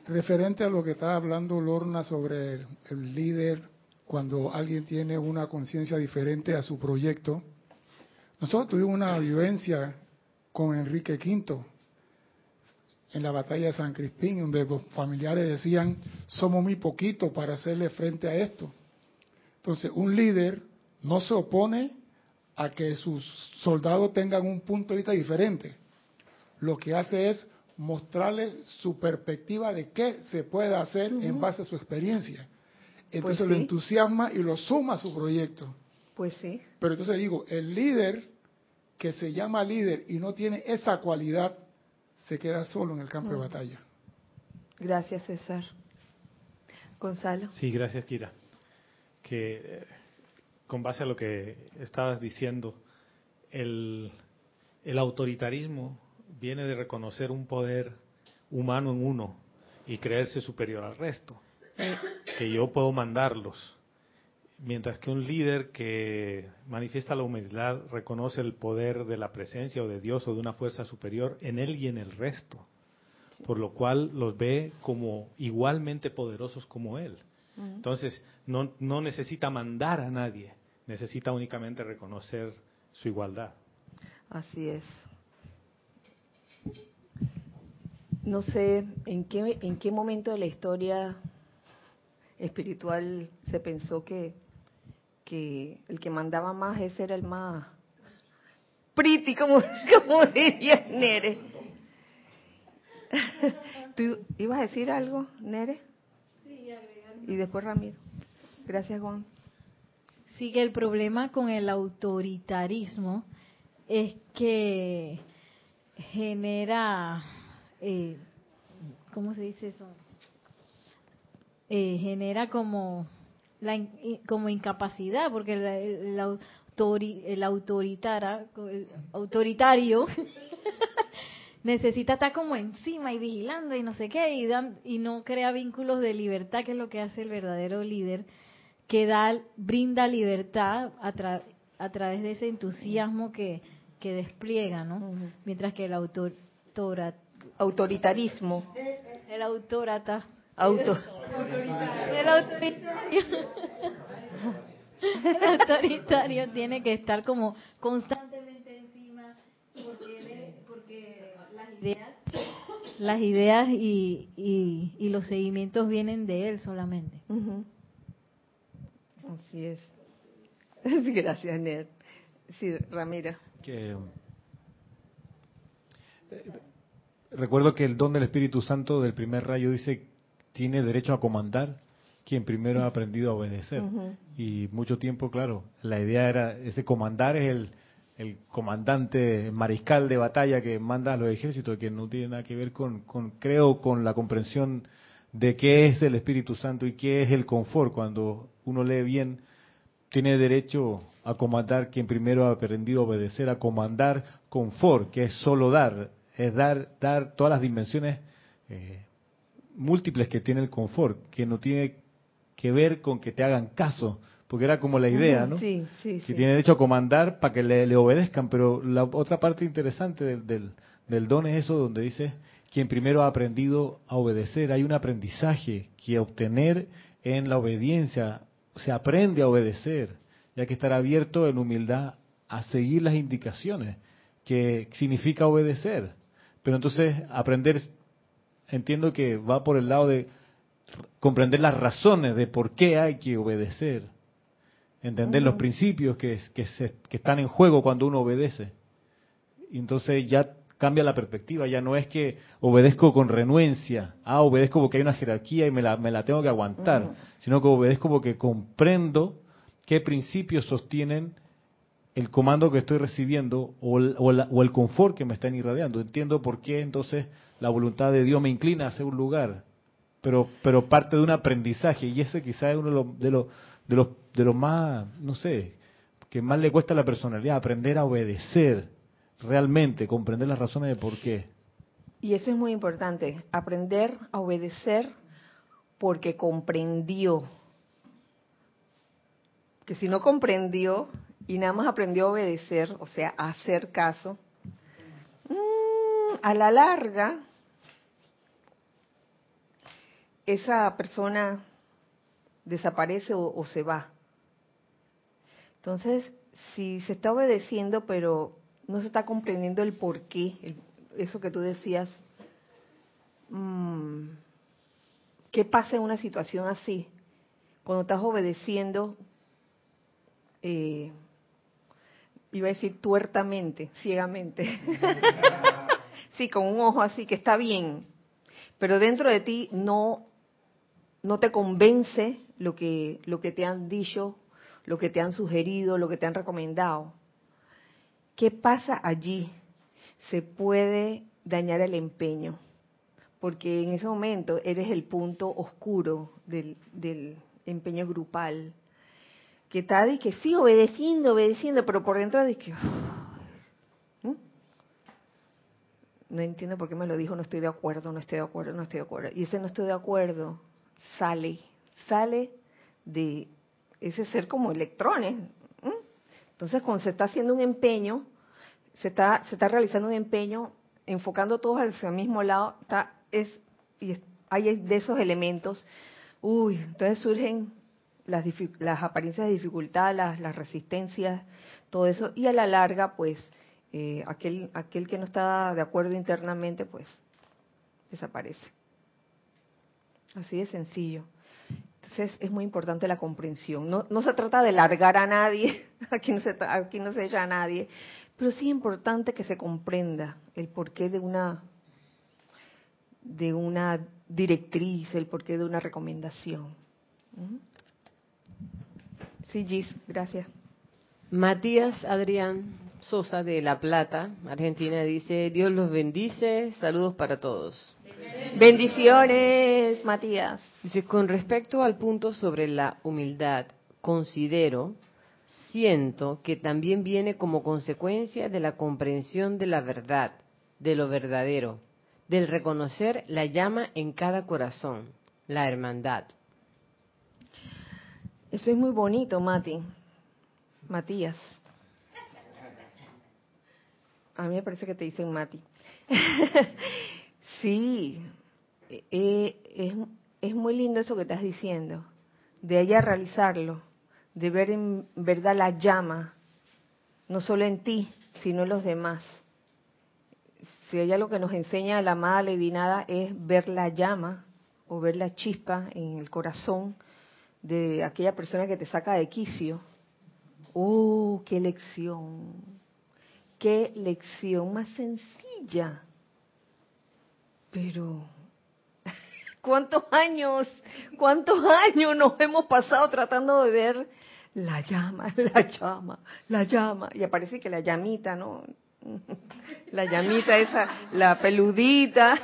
Referente a lo que estaba hablando Lorna sobre el, líder, cuando alguien tiene una conciencia diferente a su proyecto, nosotros tuvimos una vivencia con Enrique V en la batalla de San Crispín, donde los familiares decían, somos muy poquitos para hacerle frente a esto. Entonces, un líder no se opone a que sus soldados tengan un punto de vista diferente. Lo que hace es mostrarle su perspectiva de qué se puede hacer en base a su experiencia. Entonces pues lo entusiasma y lo suma a su proyecto. Pues sí. Pero entonces digo, el líder que se llama líder y no tiene esa cualidad, se queda solo en el campo de batalla. Gracias, César. Gonzalo. Sí, gracias, Kira. Que eh, con base a lo que estabas diciendo, el, el autoritarismo viene de reconocer un poder humano en uno y creerse superior al resto, que yo puedo mandarlos. Mientras que un líder que manifiesta la humildad reconoce el poder de la presencia o de Dios o de una fuerza superior en él y en el resto, por lo cual los ve como igualmente poderosos como él. Entonces, no, no necesita mandar a nadie, necesita únicamente reconocer su igualdad. Así es. No sé en qué, en qué momento de la historia espiritual se pensó que, que el que mandaba más ese era el más pretty, como, *laughs* como diría Nere. *laughs* ¿Tú ibas a decir algo, Nere? Sí, Y después Ramiro. Gracias, Juan. Sí, que el problema con el autoritarismo es que genera, eh, ¿cómo se dice eso? Eh, genera como la como incapacidad, porque el, el, el autoritario *laughs* necesita estar como encima y vigilando y no sé qué, y, y no crea vínculos de libertad, que es lo que hace el verdadero líder, que da, brinda libertad a, a través de ese entusiasmo que, que despliega, ¿no? Mientras que el autor, autoritarismo, el autorata, auto, el autoritario, el autoritario tiene que estar como constantemente encima porque, porque las ideas, las ideas y, y, y, los seguimientos vienen de él solamente. Así es. *laughs* Gracias, Ned. Sí, Ramiro que eh, recuerdo que el don del Espíritu Santo del primer rayo dice tiene derecho a comandar quien primero ha aprendido a obedecer. Y mucho tiempo, claro, la idea era, ese comandar es el, el comandante mariscal de batalla que manda a los ejércitos, que no tiene nada que ver con, con, creo, con la comprensión de qué es el Espíritu Santo y qué es el confort. Cuando uno lee bien, tiene derecho a comandar quien primero ha aprendido a obedecer, a comandar confort, que es solo dar, es dar, dar todas las dimensiones eh, múltiples que tiene el confort, que no tiene que ver con que te hagan caso, porque era como la idea, ¿no? Sí, sí, que tiene derecho a comandar para que le, obedezcan, pero la otra parte interesante del, del, del don es eso donde dice quien primero ha aprendido a obedecer. Hay un aprendizaje que obtener en la obediencia, se aprende a obedecer hay que estar abierto en humildad a seguir las indicaciones, que significa obedecer. Pero entonces aprender, entiendo que va por el lado de comprender las razones de por qué hay que obedecer, entender los principios que, que, se, que están en juego cuando uno obedece. Y entonces ya cambia la perspectiva, ya no es que obedezco con renuencia, ah, obedezco porque hay una jerarquía y me la, me la tengo que aguantar, sino que obedezco porque comprendo qué principios sostienen el comando que estoy recibiendo o el, confort que me están irradiando. Entiendo por qué entonces la voluntad de Dios me inclina hacia un lugar, pero, pero parte de un aprendizaje y ese quizás es uno de los, de los, de los más, no sé, que más le cuesta a la personalidad, aprender a obedecer realmente, comprender las razones de por qué. Y eso es muy importante, aprender a obedecer porque comprendió que si no comprendió y nada más aprendió a obedecer, o sea, a hacer caso, mm, a la larga, esa persona desaparece o, se va. Entonces, si se está obedeciendo, pero no se está comprendiendo el por qué, eso que tú decías, mm, ¿qué pasa en una situación así? Cuando estás obedeciendo, eh, iba a decir tuertamente, ciegamente. *laughs* sí, con un ojo así que está bien, pero dentro de ti no no te convence lo que lo que te han dicho, lo que te han sugerido, lo que te han recomendado. ¿Qué pasa allí? Se puede dañar el empeño, porque en ese momento eres el punto oscuro del, empeño grupal, que está de que sí, obedeciendo, obedeciendo, pero por dentro de que... *sighs* No entiendo por qué me lo dijo, no estoy de acuerdo, no estoy de acuerdo, no estoy de acuerdo. Y ese no estoy de acuerdo sale, sale de ese ser como electrones. Entonces, cuando se está haciendo un empeño, se está, se está realizando un empeño, enfocando todos hacia el mismo lado, está, es, y hay de esos elementos, uy, entonces surgen las, apariencias de dificultad, las, resistencias, todo eso, y a la larga, pues, eh, aquel, aquel que no está de acuerdo internamente, pues, desaparece. Así de sencillo. Entonces es muy importante la comprensión. No, no se trata de largar a nadie, *laughs* aquí no, se, aquí no se echa a nadie, pero sí es importante que se comprenda el porqué de una, de una directriz, el porqué de una recomendación. ¿Mm? Sí, Gis, gracias. Matías Adrián Sosa de La Plata, Argentina, dice, Dios los bendice, saludos para todos. Bendiciones, Matías. Dice, con respecto al punto sobre la humildad, considero, siento que también viene como consecuencia de la comprensión de la verdad, de lo verdadero, del reconocer la llama en cada corazón, la hermandad. Eso es muy bonito, Mati. Matías. A mí me parece que te dicen Mati. *laughs* sí, eh, es, muy lindo eso que estás diciendo, de ella realizarlo, de ver en verdad la llama, no solo en ti, sino en los demás. Si ella lo que nos enseña la amada Lady Nada es ver la llama o ver la chispa en el corazón de aquella persona que te saca de quicio. ¡Oh, qué lección! ¡Qué lección más sencilla! Pero *laughs* ¿Cuántos años, cuántos años nos hemos pasado tratando de ver la llama, *laughs* la llama, la llama? Y aparece que la llamita, ¿no? *laughs* La llamita esa, la peludita.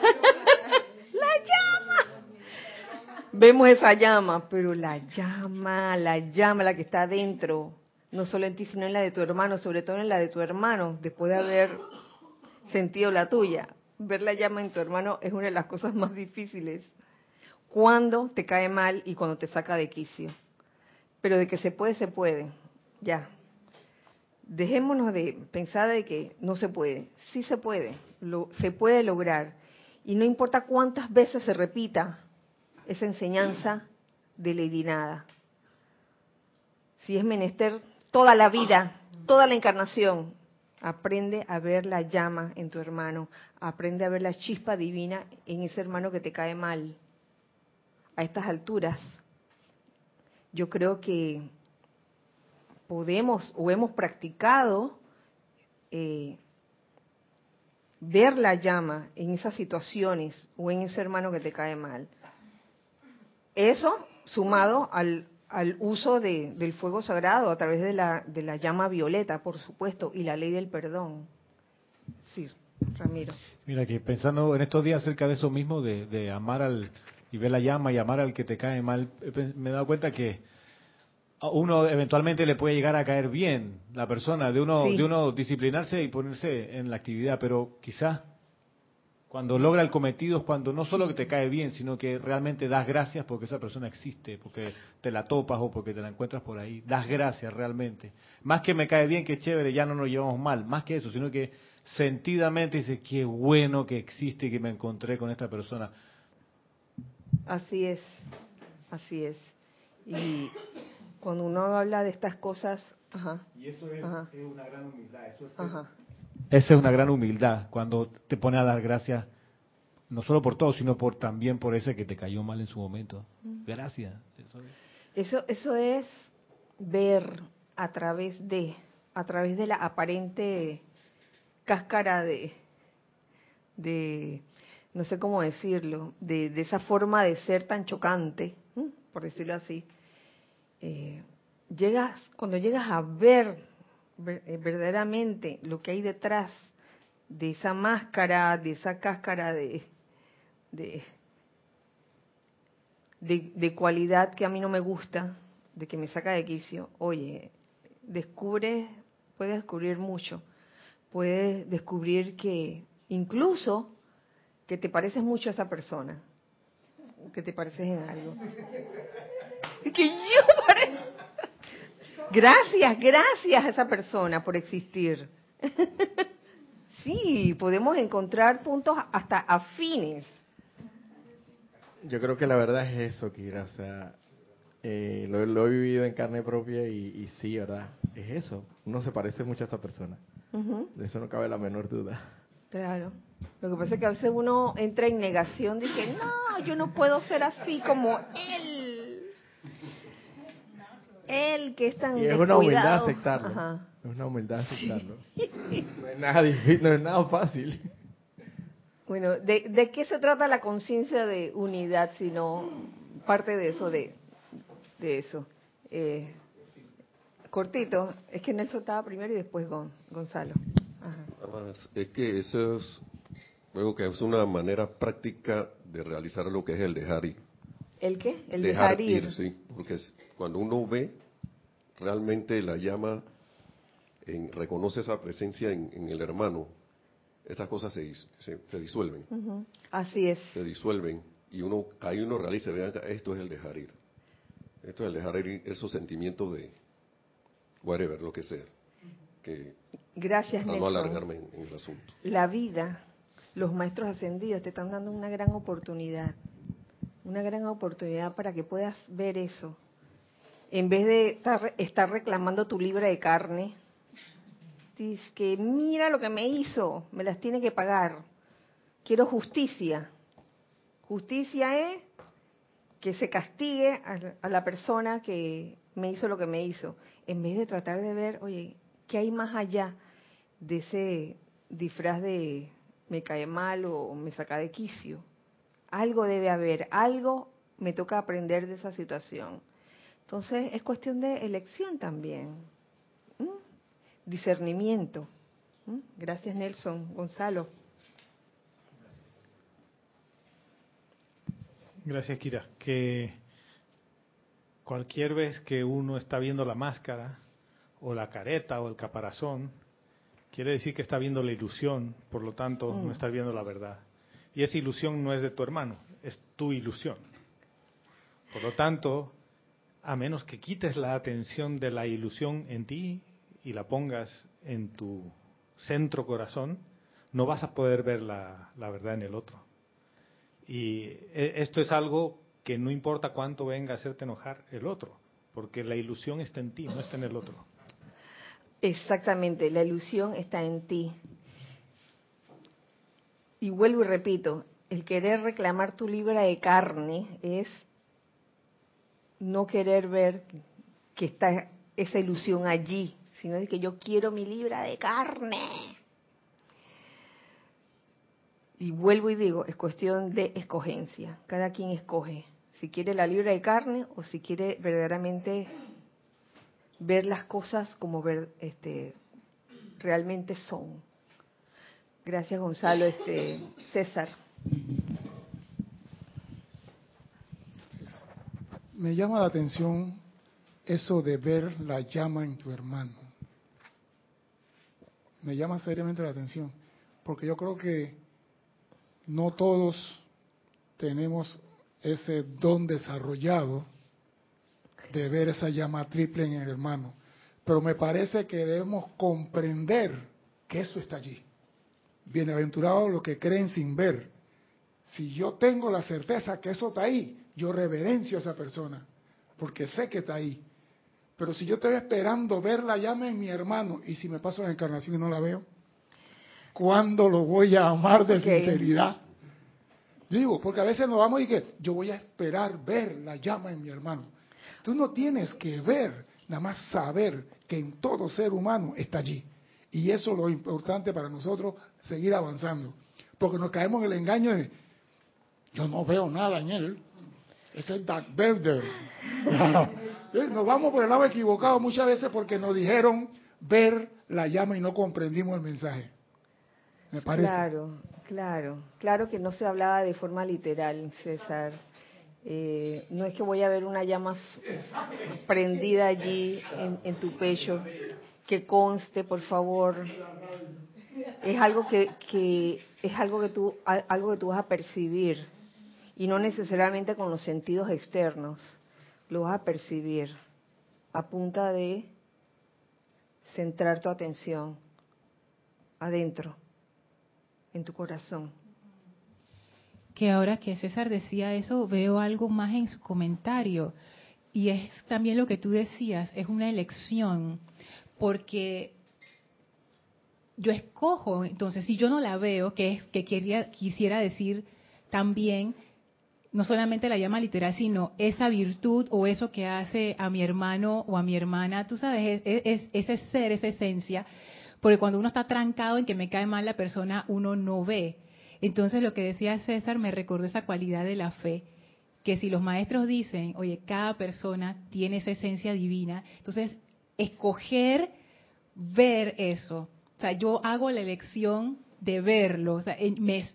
Vemos esa llama, pero la llama, la llama, la que está adentro, no solo en ti, sino en la de tu hermano, sobre todo en la de tu hermano, después de haber sentido la tuya. Ver la llama en tu hermano es una de las cosas más difíciles cuando te cae mal y cuando te saca de quicio. Pero de que se puede, se puede. Ya. Dejémonos de pensar de que no se puede. Sí se puede. Lo, se puede lograr. Y no importa cuántas veces se repita esa enseñanza de Lady Nada. Si es menester toda la vida, toda la encarnación, aprende a ver la llama en tu hermano, aprende a ver la chispa divina en ese hermano que te cae mal a estas alturas, yo creo que podemos o hemos practicado eh, ver la llama en esas situaciones o en ese hermano que te cae mal. Eso sumado al, al uso de, del fuego sagrado a través de la, de la llama violeta, por supuesto, y la ley del perdón. Sí, Ramiro. Mira, que pensando en estos días acerca de eso mismo, de, de amar al, y ver la llama y amar al que te cae mal, me he dado cuenta que a uno eventualmente le puede llegar a caer bien la persona, de uno, de uno disciplinarse y ponerse en la actividad, pero quizás cuando logra el cometido es cuando no solo que te cae bien, sino que realmente das gracias porque esa persona existe, porque te la topas o porque te la encuentras por ahí. Das gracias realmente. Más que me cae bien, que chévere, ya no nos llevamos mal. Más que eso, sino que sentidamente dices, qué bueno que existe y que me encontré con esta persona. Así es, así es. Y cuando uno habla de estas cosas, ajá, y eso es, una gran humildad. Eso es Esa es una gran humildad cuando te pone a dar gracias no solo por todo, sino por también por ese que te cayó mal en su momento. Gracias. Eso es, eso, eso es ver a través de a través de la aparente cáscara de de no sé cómo decirlo, de, esa forma de ser tan chocante, por decirlo así, eh, llegas, cuando llegas a ver verdaderamente lo que hay detrás de esa máscara, de esa cáscara de, de, de, cualidad que a mí no me gusta, de que me saca de quicio, oye, descubre, puedes descubrir mucho, puedes descubrir que incluso que te pareces mucho a esa persona, que te pareces en algo. *laughs* Que yo Gracias, gracias a esa persona por existir. *laughs* Sí, podemos encontrar puntos hasta afines. Yo creo que la verdad es eso, Kira. O sea, eh, lo, he vivido en carne propia y, sí, ¿verdad? Es eso. Uno se parece mucho a esa persona. De eso no cabe la menor duda. Claro. Lo que pasa es que a veces uno entra en negación, dice, no, yo no puedo ser así como él. Él que es tan y es una humildad aceptarlo. Es una humildad aceptarlo. *laughs* no es nada difícil, no es nada fácil. Bueno, ¿de, de qué se trata la conciencia de unidad, sino parte de eso, de, de eso? Eh, cortito, es que Nelson estaba primero y después Gonzalo. Es que eso es, luego que es una manera práctica de realizar lo que es el dejar ir. ¿El qué? El dejar, ir. Sí, porque cuando uno ve realmente la llama, reconoce esa presencia en, el hermano, esas cosas se, se, disuelven. Así es. Se disuelven y uno ahí uno realiza, vean, esto es el dejar ir. Esto es el dejar ir esos sentimientos de whatever, lo que sea. Que, Gracias, para no alargarme en el asunto. La vida, los maestros ascendidos te están dando una gran oportunidad una gran oportunidad para que puedas ver eso. En vez de estar, reclamando tu libra de carne, dices que mira lo que me hizo, me las tiene que pagar. Quiero justicia. Justicia es que se castigue a, la persona que me hizo lo que me hizo, en vez de tratar de ver, oye, ¿qué hay más allá de ese disfraz de me cae mal o me saca de quicio? Algo debe haber, algo me toca aprender de esa situación. Entonces es cuestión de elección también, discernimiento. Gracias Nelson, Gonzalo. Gracias Kira. Que cualquier vez que uno está viendo la máscara o la careta o el caparazón, quiere decir que está viendo la ilusión, por lo tanto no mm. está viendo la verdad. Y esa ilusión no es de tu hermano, es tu ilusión. Por lo tanto, a menos que quites la atención de la ilusión en ti y la pongas en tu centro corazón, no vas a poder ver la, verdad en el otro. Y e, esto es algo que no importa cuánto venga a hacerte enojar el otro, porque la ilusión está en ti, no está en el otro. Exactamente, la ilusión está en ti y vuelvo y repito, el querer reclamar tu libra de carne es no querer ver que está esa ilusión allí, sino de que yo quiero mi libra de carne. Y vuelvo y digo, es cuestión de escogencia. Cada quien escoge si quiere la libra de carne o si quiere verdaderamente ver las cosas como ver, este, realmente son. Gracias, Gonzalo. Este, César. Me llama la atención eso de ver la llama en tu hermano. Me llama seriamente la atención, porque yo creo que no todos tenemos ese don desarrollado de ver esa llama triple en el hermano, pero me parece que debemos comprender que eso está allí. Bienaventurados los que creen sin ver. Si yo tengo la certeza que eso está ahí, yo reverencio a esa persona, porque sé que está ahí. Pero si yo estoy esperando ver la llama en mi hermano y si me paso la encarnación y no la veo, ¿cuándo lo voy a amar de sinceridad? Digo, porque a veces nos vamos y que yo voy a esperar ver la llama en mi hermano. Tú no tienes que ver, nada más saber que en todo ser humano está allí. Y eso es lo importante para nosotros, seguir avanzando. Porque nos caemos en el engaño de, yo no veo nada en él. Es el Dark Vader. *laughs* nos vamos por el lado equivocado muchas veces porque nos dijeron ver la llama y no comprendimos el mensaje. Me parece. Claro, Claro, claro que no se hablaba de forma literal, César. Eh, no es que voy a ver una llama prendida allí en, tu pecho, que conste, por favor. Es algo que, es algo que tú algo que tú vas a percibir y no necesariamente con los sentidos externos. Lo vas a percibir a punta de centrar tu atención adentro, en tu corazón que ahora que César decía eso, veo algo más en su comentario. Y es también lo que tú decías, es una elección, porque yo escojo, entonces, si yo no la veo, que es que quería, quisiera decir también, no solamente la llama literal, sino esa virtud o eso que hace a mi hermano o a mi hermana, tú sabes, es ese ser, esa esencia, porque cuando uno está trancado en que me cae mal la persona, uno no ve. Entonces lo que decía César me recordó esa cualidad de la fe, que si los maestros dicen, oye, cada persona tiene esa esencia divina, entonces escoger ver eso. O sea, yo hago la elección de verlo. O sea,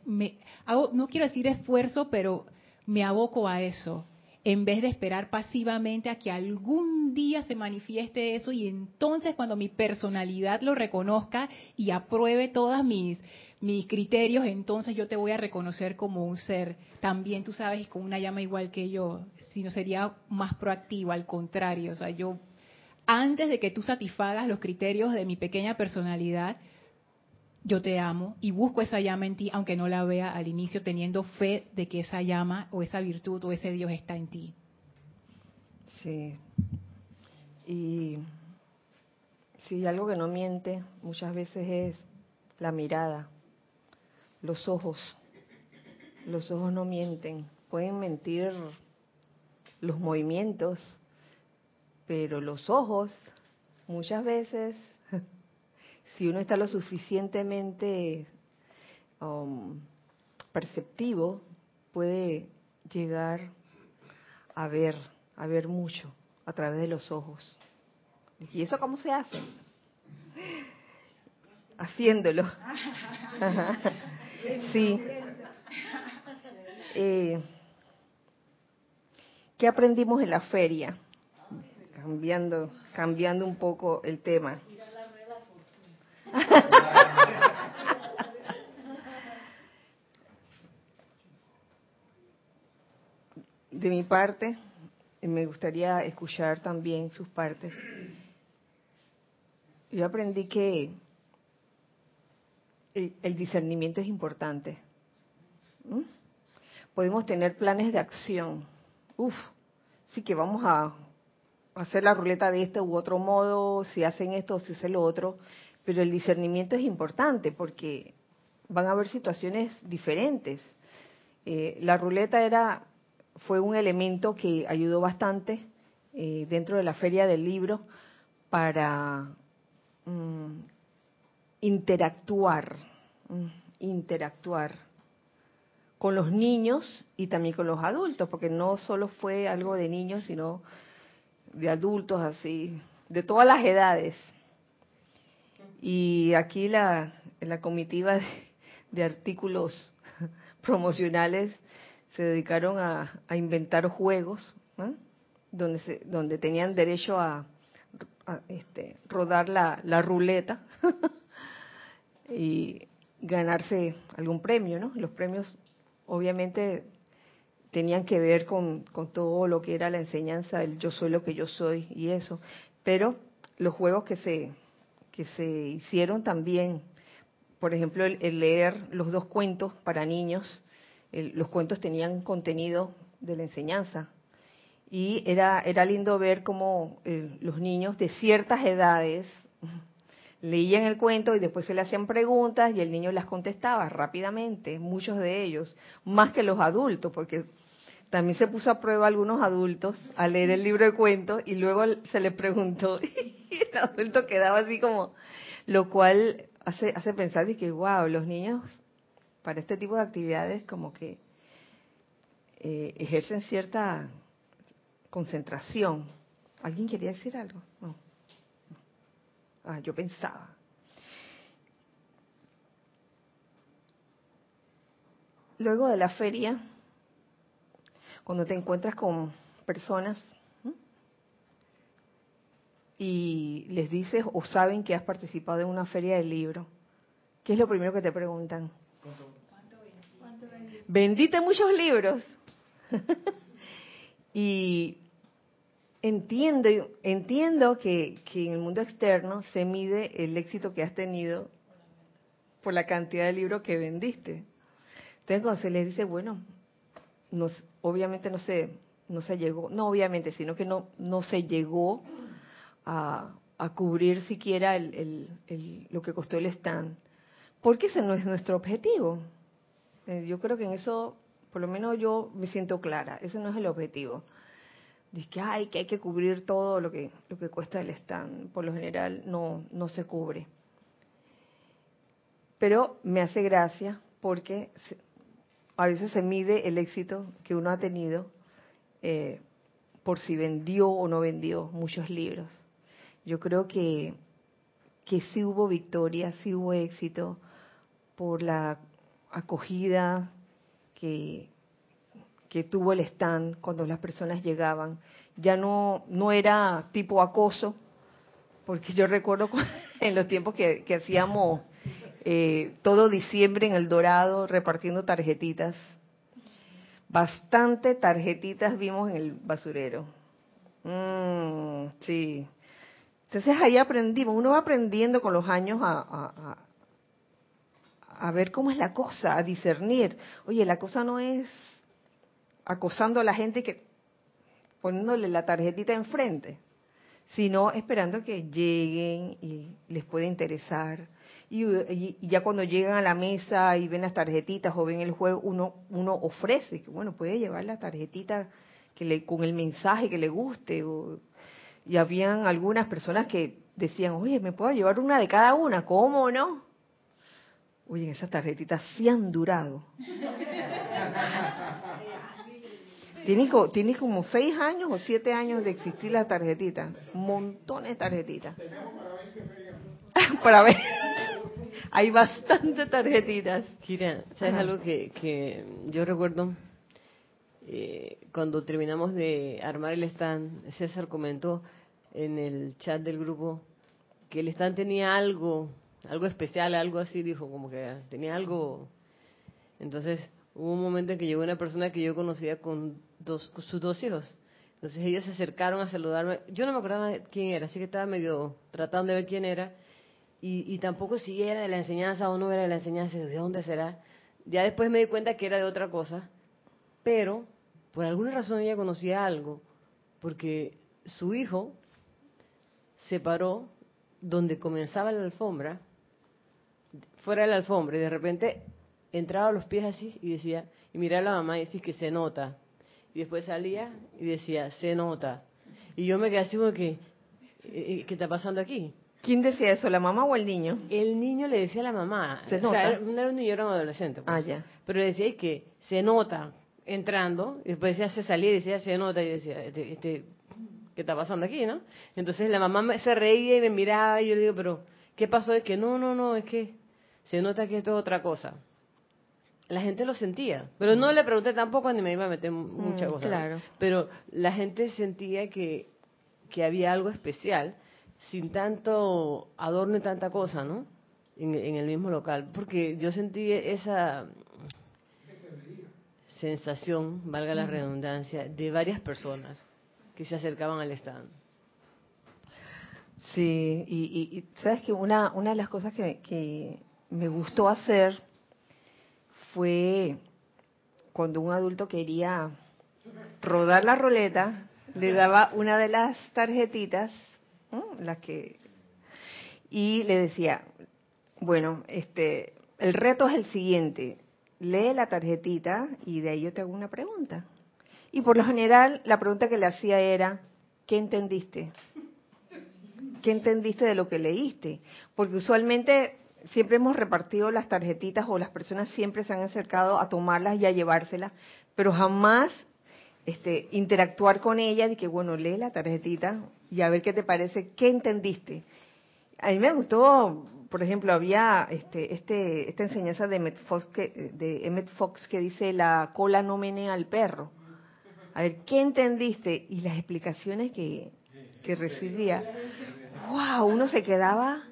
me, hago, no quiero decir esfuerzo, pero me aboco a eso en vez de esperar pasivamente a que algún día se manifieste eso y entonces cuando mi personalidad lo reconozca y apruebe todos mis, mis criterios, entonces yo te voy a reconocer como un ser también, tú sabes, con una llama igual que yo, sino sería más proactivo, al contrario, o sea, yo antes de que tú satisfagas los criterios de mi pequeña personalidad, yo te amo y busco esa llama en ti, aunque no la vea al inicio, teniendo fe de que esa llama o esa virtud o ese Dios está en ti. Sí. Y sí, algo que no miente muchas veces es la mirada, los ojos. Los ojos no mienten. Pueden mentir los movimientos, pero los ojos muchas veces *laughs* si uno está lo suficientemente um, perceptivo, puede llegar a ver, a ver mucho a través de los ojos. ¿Y eso cómo se hace? *laughs* Haciéndolo. *laughs* sí. Eh, ¿Qué aprendimos en la feria? Cambiando, cambiando un poco el tema. De mi parte, me gustaría escuchar también sus partes. Yo aprendí que el, discernimiento es importante. ¿Mm? Podemos tener planes de acción. Uf, sí que vamos a hacer la ruleta de este u otro modo, si hacen esto o si hacen lo otro, pero el discernimiento es importante porque van a haber situaciones diferentes. Eh, la ruleta era fue un elemento que ayudó bastante eh, dentro de la feria del libro para mm, interactuar, mm, interactuar con los niños y también con los adultos, porque no solo fue algo de niños, sino de adultos así, de todas las edades. Y aquí la, la comitiva de, artículos *laughs* promocionales se dedicaron a, inventar juegos donde, se, donde tenían derecho a, este, rodar la, la ruleta *laughs* y ganarse algún premio, ¿no? Los premios obviamente tenían que ver con, todo lo que era la enseñanza, el yo soy lo que yo soy y eso, pero los juegos que se que se hicieron también, por ejemplo, el, leer los dos cuentos para niños, los cuentos tenían contenido de la enseñanza. Y era, era lindo ver cómo eh, los niños de ciertas edades *laughs* leían el cuento y después se le hacían preguntas y el niño las contestaba rápidamente, muchos de ellos, más que los adultos, porque también se puso a prueba a algunos adultos a leer el libro de cuentos y luego se le preguntó *laughs* y el adulto quedaba así como, lo cual hace, hace pensar de que, wow, los niños para este tipo de actividades como que eh, ejercen cierta concentración. ¿Alguien quería decir algo? No. Ah, yo pensaba. luego de la feria, cuando te encuentras con personas y les dices o saben que has participado en una feria de libro, ¿qué es lo primero que te preguntan? Vendiste muchos libros. *laughs* y entiendo, entiendo que, que en el mundo externo se mide el éxito que has tenido por la cantidad de libros que vendiste. Entonces cuando se les dice, bueno, no, obviamente no se, no se llegó, no obviamente, sino que no, no se llegó a, a cubrir siquiera el, el, lo que costó el stand, porque ese no es nuestro objetivo. Eh, yo creo que en eso, por lo menos yo me siento clara, ese no es el objetivo. Dice que, hay que hay que cubrir todo lo que, lo que cuesta el stand. Por lo general no, no se cubre. Pero me hace gracia porque a veces se mide el éxito que uno ha tenido eh, por si vendió o no vendió muchos libros. Yo creo que, que sí hubo victoria, sí hubo éxito por la acogida que, que tuvo el stand cuando las personas llegaban. Ya no, no era tipo acoso, porque yo recuerdo *laughs* en los tiempos que, que hacíamos eh, todo diciembre en el Dorado repartiendo tarjetitas. Bastante tarjetitas vimos en el basurero. Mm, sí. Entonces ahí aprendimos, uno va aprendiendo con los años a, a, a ver cómo es la cosa, a discernir. Oye, la cosa no es acosando a la gente que poniéndole la tarjetita enfrente, sino esperando que lleguen y les pueda interesar y, ya cuando llegan a la mesa y ven las tarjetitas o ven el juego, uno, uno ofrece, que bueno, puede llevar la tarjetita que le, con el mensaje que le guste. y habían algunas personas que decían, oye, ¿me puedo llevar una de cada una? ¿Cómo no? Oye, esas tarjetitas sí han durado. *laughs* tiene, tiene como seis años o siete años de existir la tarjetita. Montones de tarjetitas. para ver. *laughs* Hay bastantes tarjetitas. Kira, ¿sabes algo que, que yo recuerdo? Eh, cuando terminamos de armar el stand, César comentó en el chat del grupo que el stand tenía algo, algo especial, algo así, dijo, como que tenía algo. Entonces hubo un momento en que llegó una persona que yo conocía con, dos, con sus dos hijos. Entonces ellos se acercaron a saludarme. Yo no me acordaba quién era, así que estaba medio tratando de ver quién era y, tampoco si era de la enseñanza o no era de la enseñanza, de dónde será. Ya después me di cuenta que era de otra cosa, pero por alguna razón ella conocía algo, porque su hijo se paró donde comenzaba la alfombra, fuera de la alfombra, y de repente entraba a los pies así y decía, y miraba a la mamá y decía que se nota. Y después salía y decía, se nota. Y yo me quedé así como que, ¿qué está pasando aquí? ¿Quién decía eso, la mamá o el niño? El niño le decía a la mamá. Se o sea, no era un niño, era un adolescente. Pues. Ah, ya. Pero decía que se nota entrando, y después decía se salía y decía se nota, y yo decía, este, este, ¿qué está pasando aquí, no? Entonces la mamá se reía y me miraba, y yo le digo, pero, ¿qué pasó? Es que no, no, no, es que se nota que esto es otra cosa. La gente lo sentía, pero no le pregunté tampoco ni me iba a meter mucha mm, cosa. Claro. Pero la gente sentía que, que había algo especial sin tanto adorno y tanta cosa, ¿no? En, el mismo local, porque yo sentí esa sensación, valga la redundancia, de varias personas que se acercaban al stand. Sí, y, sabes que una, una de las cosas que, que me gustó hacer fue cuando un adulto quería rodar la roleta, le daba una de las tarjetitas la que y le decía, bueno, este, el reto es el siguiente, lee la tarjetita y de ahí yo te hago una pregunta. Y por lo general la pregunta que le hacía era, ¿qué entendiste? ¿Qué entendiste de lo que leíste? Porque usualmente siempre hemos repartido las tarjetitas o las personas siempre se han acercado a tomarlas y a llevárselas, pero jamás este, interactuar con ella y que, bueno, lee la tarjetita y a ver qué te parece, qué entendiste. A mí me gustó por ejemplo, había este, este, esta enseñanza de Emmett, Fox que, de Emmett Fox que dice la cola no menea al perro. A ver, ¿qué entendiste? Y las explicaciones que, que recibía. ¡Wow! Uno se quedaba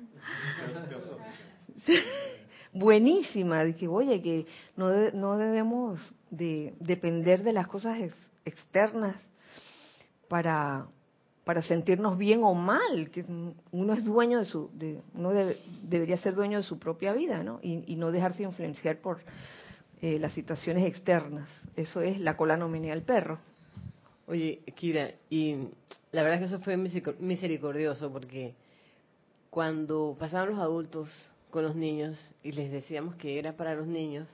*laughs* buenísima. Dije, oye, que no, no debemos de depender de las cosas externas para, para sentirnos bien o mal, que uno es dueño de su, de, uno debería ser dueño de su propia vida, ¿no? Y, no dejarse influenciar por eh, las situaciones externas. Eso es la cola no menea al perro. Oye, Kira, y la verdad que eso fue misericordioso porque cuando pasaban los adultos con los niños y les decíamos que era para los niños,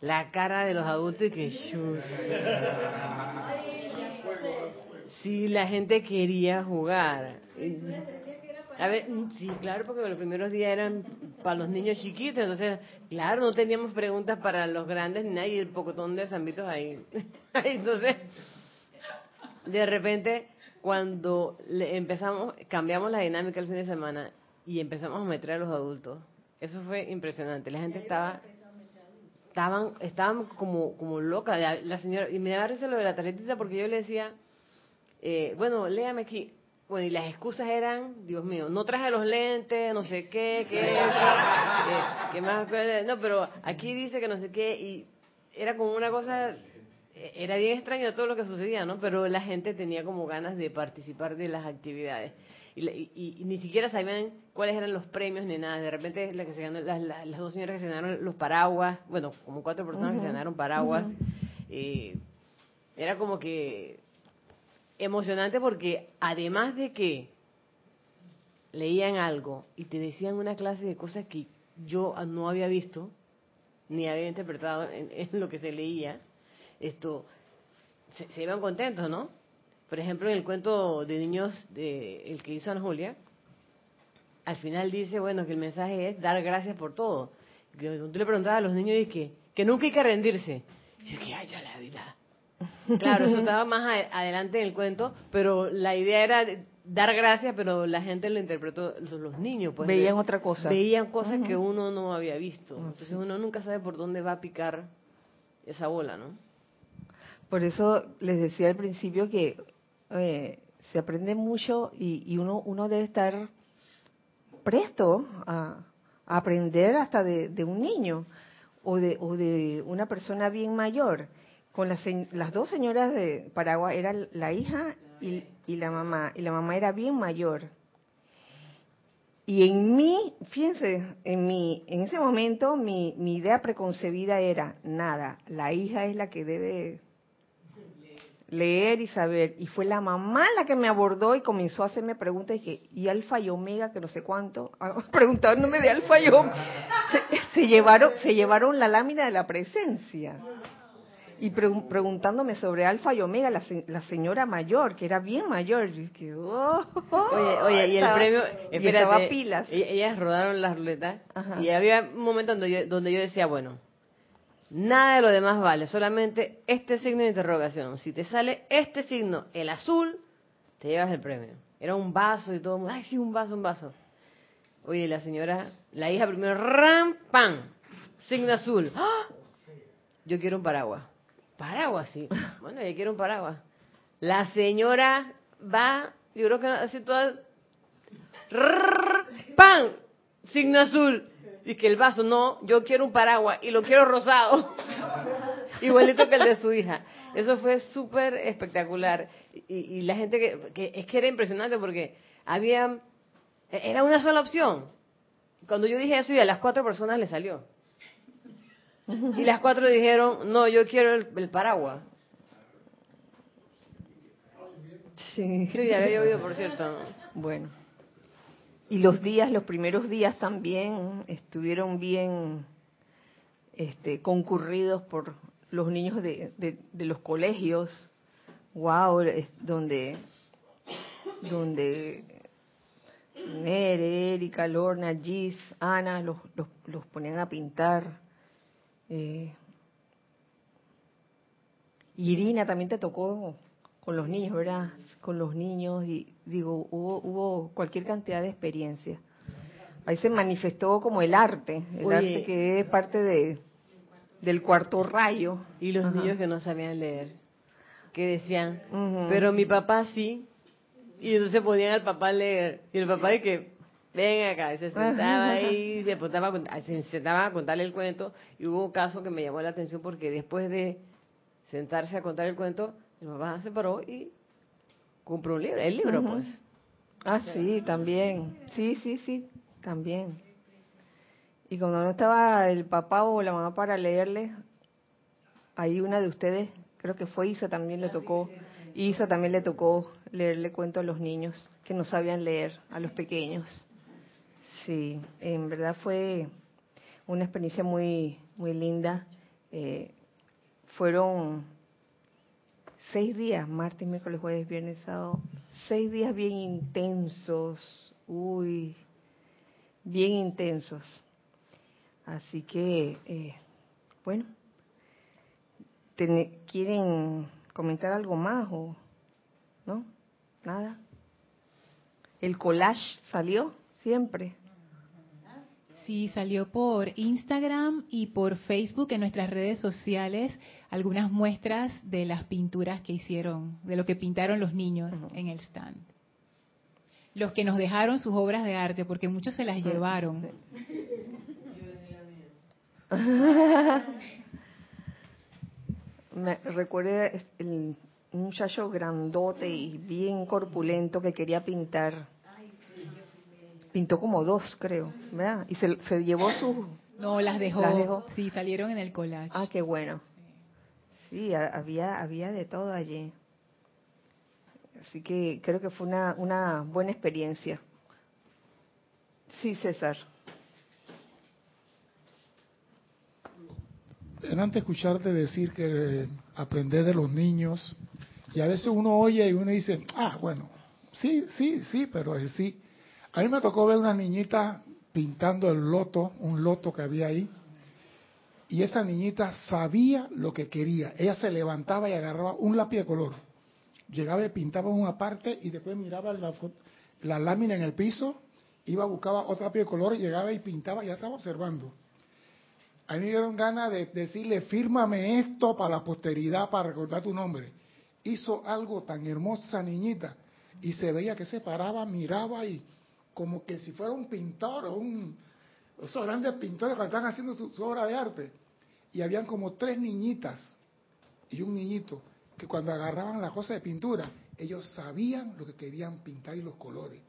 la cara de los adultos y que Sí, la gente quería jugar. A ver, sí, claro, porque los primeros días eran para los niños chiquitos, entonces, claro, no teníamos preguntas para los grandes ni nadie, el pocotón de zambitos ahí. *laughs* entonces, de repente, cuando empezamos, cambiamos la dinámica el fin de semana y empezamos a meter a los adultos, eso fue impresionante. La gente estaba estaban estaban como como loca la señora y me daba risa lo de la tarjetita porque yo le decía eh, bueno, léame aquí. Bueno, y las excusas eran, Dios mío, no traje los lentes, no sé qué, qué, qué, más, no, pero aquí dice que no sé qué, y era como una cosa, era bien extraño todo lo que sucedía, ¿no? Pero la gente tenía como ganas de participar de las actividades. Y, ni siquiera sabían cuáles eran los premios ni nada. De repente la que se ganó, las, dos señoras que se ganaron los paraguas, bueno, como cuatro personas que se ganaron paraguas, eh, era como que emocionante porque además de que leían algo y te decían una clase de cosas que yo no había visto ni había interpretado en, lo que se leía, esto se, iban contentos, ¿no? Por ejemplo, en el cuento de niños de el que hizo Ana Julia, al final dice, bueno, que el mensaje es dar gracias por todo. Que tú le preguntabas a los niños y que, que nunca hay que rendirse. Y yo que, ay, ya la vida Claro, eso estaba más adelante en el cuento, pero la idea era dar gracias, pero la gente lo interpretó, los niños, pues. Veían otra cosa. Veían cosas que uno no había visto. Entonces uno nunca sabe por dónde va a picar esa bola, ¿no? Por eso les decía al principio que eh, se aprende mucho y, uno, uno debe estar presto a, aprender hasta de, un niño o de, o de una persona bien mayor con las, las dos señoras de Paraguay, era la hija y, la mamá, y la mamá era bien mayor. Y en mí, fíjense, en mi, en ese momento mi, mi idea preconcebida era nada, la hija es la que debe leer y saber. Y fue la mamá la que me abordó y comenzó a hacerme preguntas y que, ¿y alfa y omega? Que no sé cuánto. *laughs* Preguntándome de alfa y omega. se, llevaron, se llevaron la lámina de la presencia y preguntándome sobre Alfa y Omega, la, la, señora mayor, que era bien mayor. Y que, oh, oye, oye, y el premio, espérate, pilas. E-, ellas rodaron las ruletas y había un momento donde yo, donde yo decía, bueno, nada de lo demás vale, solamente este signo de interrogación. Si te sale este signo, el azul, te llevas el premio. Era un vaso y todo, ay, sí, un vaso, un vaso. Oye, la señora, la hija primero, ram, pam, signo azul. ¡Ah! Yo quiero un paraguas paraguas, sí. *laughs* Bueno, ella quiere un paraguas. La señora va, yo creo que hace toda... ¡Pam! Signo azul. Y que el vaso, no, yo quiero un paraguas y lo quiero rosado. *laughs* Igualito que el de su hija. Eso fue súper espectacular. Y, la gente que, que, es que era impresionante porque había, era una sola opción. Cuando yo dije eso y a las cuatro personas le salió. Y las cuatro dijeron, no, yo quiero el, paraguas. Sí. Sí, había llovido, por cierto. Bueno. Y los días, los primeros días también estuvieron bien este, concurridos por los niños de, los colegios. Wow, donde, donde Nere, Erika, Lorna, Gis, Ana los, los, los ponían a pintar eh, Irina también te tocó con los niños, ¿verdad? Con los niños y digo, hubo, hubo cualquier cantidad de experiencias. ahí se manifestó como el arte, el arte que es parte de del cuarto rayo. Y los niños que no sabían leer, que decían, pero mi papá sí, y entonces ponían al papá a leer, y el papá de que, ven acá, se sentaba ahí, se, se sentaba a contarle el cuento, y hubo un caso que me llamó la atención porque después de sentarse a contar el cuento, el papá se paró y compró un libro, el libro pues. Ah, sí, también. Sí, sí, sí, también. Y cuando no estaba el papá o la mamá para leerle, ahí una de ustedes, creo que fue Isa, también le tocó, Isa también le tocó leerle cuento a los niños que no sabían leer, a los pequeños. Sí, en verdad fue una experiencia muy, muy linda. Eh, fueron seis días, martes, miércoles, jueves, viernes, sábado, seis días bien intensos, uy, bien intensos. Así que, eh, bueno, ¿quieren comentar algo más o no? Nada. El collage salió siempre. Sí, salió por Instagram y por Facebook en nuestras redes sociales algunas muestras de las pinturas que hicieron, de lo que pintaron los niños en el stand. Los que nos dejaron sus obras de arte, porque muchos se las llevaron. *laughs* Me recuerda un muchacho grandote y bien corpulento que quería pintar pintó como dos, creo, ¿verdad? Y se, se llevó su... No, las dejó. Sí, salieron en el collage. Ah, qué bueno. Sí, había, había de todo allí. Así que creo que fue una, una buena experiencia. Sí, César. Antes escucharte decir que aprender de los niños, y a veces uno oye y uno dice, ah, bueno, sí, sí, sí, pero el sí a mí me tocó ver una niñita pintando el loto, un loto que había ahí, y esa niñita sabía lo que quería. Ella se levantaba y agarraba un lápiz de color, llegaba y pintaba una parte y después miraba la, lámina en el piso, iba, buscaba otro lápiz de color, llegaba y pintaba, ya estaba observando. A mí me dieron ganas de decirle, fírmame esto para la posteridad, para recordar tu nombre. Hizo algo tan hermosa niñita y se veía que se paraba, miraba y como que si fuera un pintor o un... Esos grandes pintores que están haciendo su, obra de arte. Y habían como tres niñitas y un niñito que cuando agarraban la cosa de pintura, ellos sabían lo que querían pintar y los colores.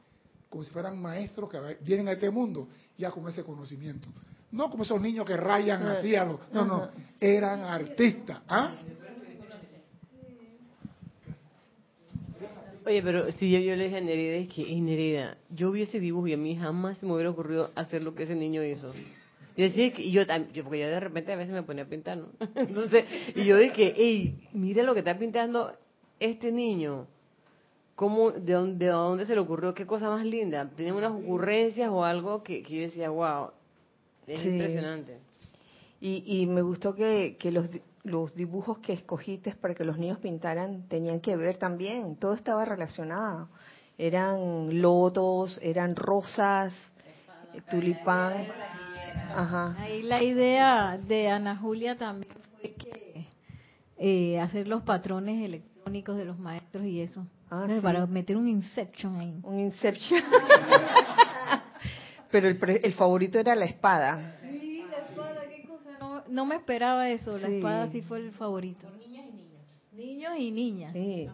Como si fueran maestros que vienen a este mundo ya con ese conocimiento. No como esos niños que rayan así a No, no, eran artistas. ¿ah? Oye, pero si yo, yo le dije a Nerida, es que, Nerida, yo vi ese dibujo y a mí jamás se me hubiera ocurrido hacer lo que ese niño hizo. Yo decía que yo, yo porque yo de repente a veces me ponía a pintar, ¿no? *laughs* Entonces, y yo dije, hey, mira lo que está pintando este niño. ¿Cómo, de, dónde, ¿De dónde se le ocurrió? ¿Qué cosa más linda? Tenía unas ocurrencias o algo que, que yo decía, wow, es impresionante. Y, y me gustó que, que los los dibujos que escogiste para que los niños pintaran tenían que ver también, todo estaba relacionado. Eran lotos, eran rosas, tulipán. Ajá. Ahí la idea de Ana Julia también fue que eh, hacer los patrones electrónicos de los maestros y eso. Ah, para meter un Inception ahí. Un Inception. *laughs* Pero el, el favorito era la espada no me esperaba eso. La espada sí fue el favorito. niñas y niños. Niños y niñas. Sí.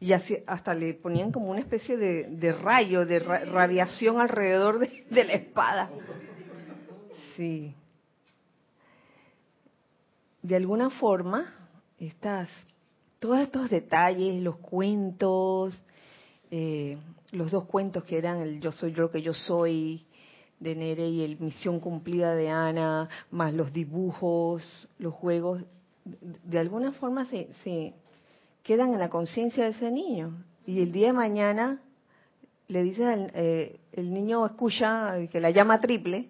Y así, hasta le ponían como una especie de, rayo, de radiación alrededor de, la espada. Sí. De alguna forma, estas, todos estos detalles, los cuentos, eh, los dos cuentos que eran el Yo soy yo que yo soy, de Nere y el Misión Cumplida de Ana, más los dibujos, los juegos, de alguna forma se, se quedan en la conciencia de ese niño. Y el día de mañana le dices al eh, el niño escucha que la llama triple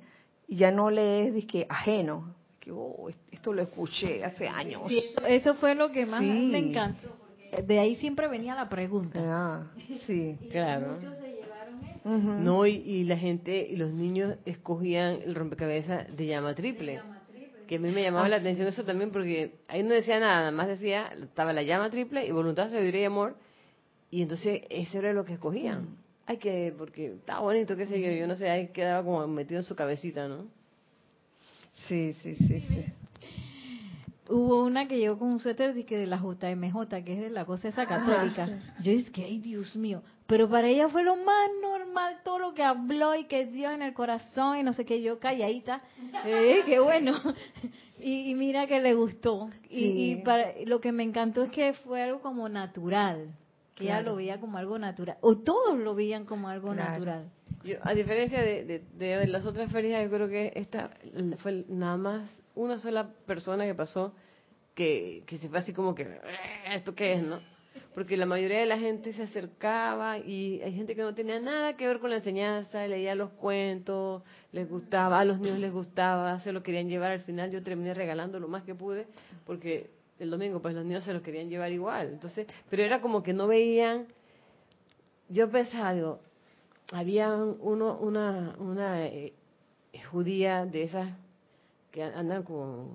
y ya no le es que ajeno, que oh, esto lo escuché hace años. eso fue lo que más me encantó. De ahí siempre venía la pregunta. Ah, sí, claro. Muchos No, y, la gente y los niños escogían el rompecabezas de llama triple. Que a mí me llamaba la ah, atención eso también porque ahí no decía nada, nada más decía, estaba la llama triple y voluntad, sabiduría y amor. Y entonces eso era lo que escogían. Hay que, porque estaba bonito, qué sé yo, yo no sé, ahí quedaba como metido en su cabecita, ¿no? Sí, sí, sí, sí. Hubo una que llegó con un suéter de, que de la JMJ, que es de la cosa esa católica. Yo dije, que, ay, Dios mío. Pero para ella fue lo más normal todo lo que habló y que Dios en el corazón y no sé qué, yo calladita. Eh, qué bueno. *laughs* Y, mira que le gustó. Y, para, lo que me encantó es que fue algo como natural. Que ella lo veía como algo natural. O todos lo veían como algo natural. Yo, a diferencia de, de, las otras ferias, yo creo que esta fue nada más una sola persona que pasó que, que se fue así como que, eh, ¿esto qué es, no? Porque la mayoría de la gente se acercaba y hay gente que no tenía nada que ver con la enseñanza, leía los cuentos, les gustaba, a los niños les gustaba, se lo querían llevar. Al final yo terminé regalando lo más que pude porque el domingo pues los niños se lo querían llevar igual. Entonces, pero era como que no veían. Yo pensaba, digo, había uno, una, una eh, judía de esas que andan con...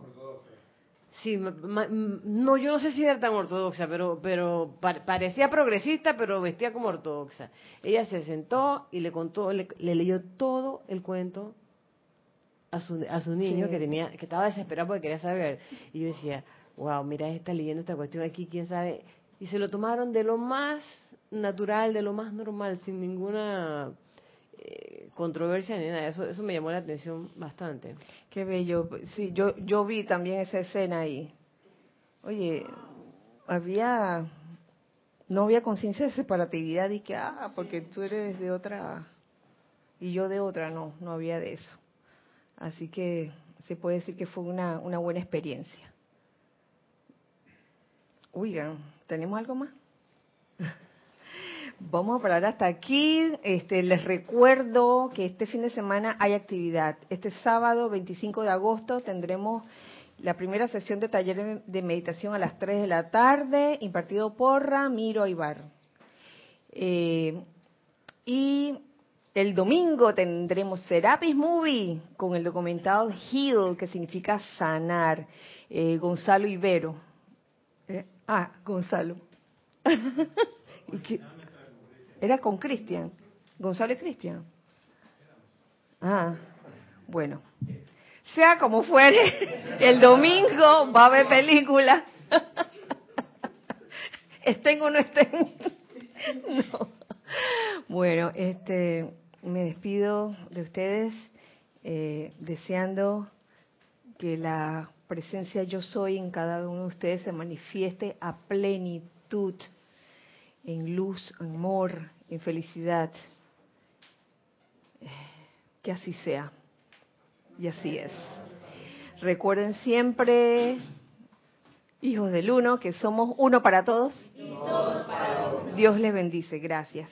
Sí, no, yo no sé si era tan ortodoxa, pero, pero parecía progresista, pero vestía como ortodoxa. Ella se sentó y le contó, le, leyó todo el cuento a su, a su niño que tenía, que estaba desesperado porque quería saber. Y yo decía, wow, mira, está leyendo esta cuestión aquí, quién sabe. Y se lo tomaron de lo más natural, de lo más normal, sin ninguna eh, controversia ni nada. Eso, eso me llamó la atención bastante. Qué bello. Sí, yo, yo vi también esa escena ahí. Oye, había, no había conciencia de separatividad y que, ah, porque tú eres de otra y yo de otra, no, no había de eso. Así que se puede decir que fue una, una buena experiencia. Oigan, ¿tenemos algo más? Vamos a parar hasta aquí. Este, les recuerdo que este fin de semana hay actividad. Este sábado 25 de agosto tendremos la primera sesión de taller de meditación a las 3 de la tarde, impartido por Ramiro Aybar. Eh, y el domingo tendremos Serapis Movie con el documental Heal, que significa sanar. Eh, Gonzalo Ibero. Eh, ah, Gonzalo. *laughs* ¿Y era con Cristian. González Cristian. Ah, bueno. Sea como fuere, *laughs* el domingo va a haber película. *laughs* estén o no estén. *laughs* no. Bueno, este, me despido de ustedes eh, deseando que la presencia yo soy en cada uno de ustedes se manifieste a plenitud, en luz, en amor, en felicidad. Que así sea. Y así es. Recuerden siempre, hijos del uno, que somos uno para todos. Dios les bendice. Gracias.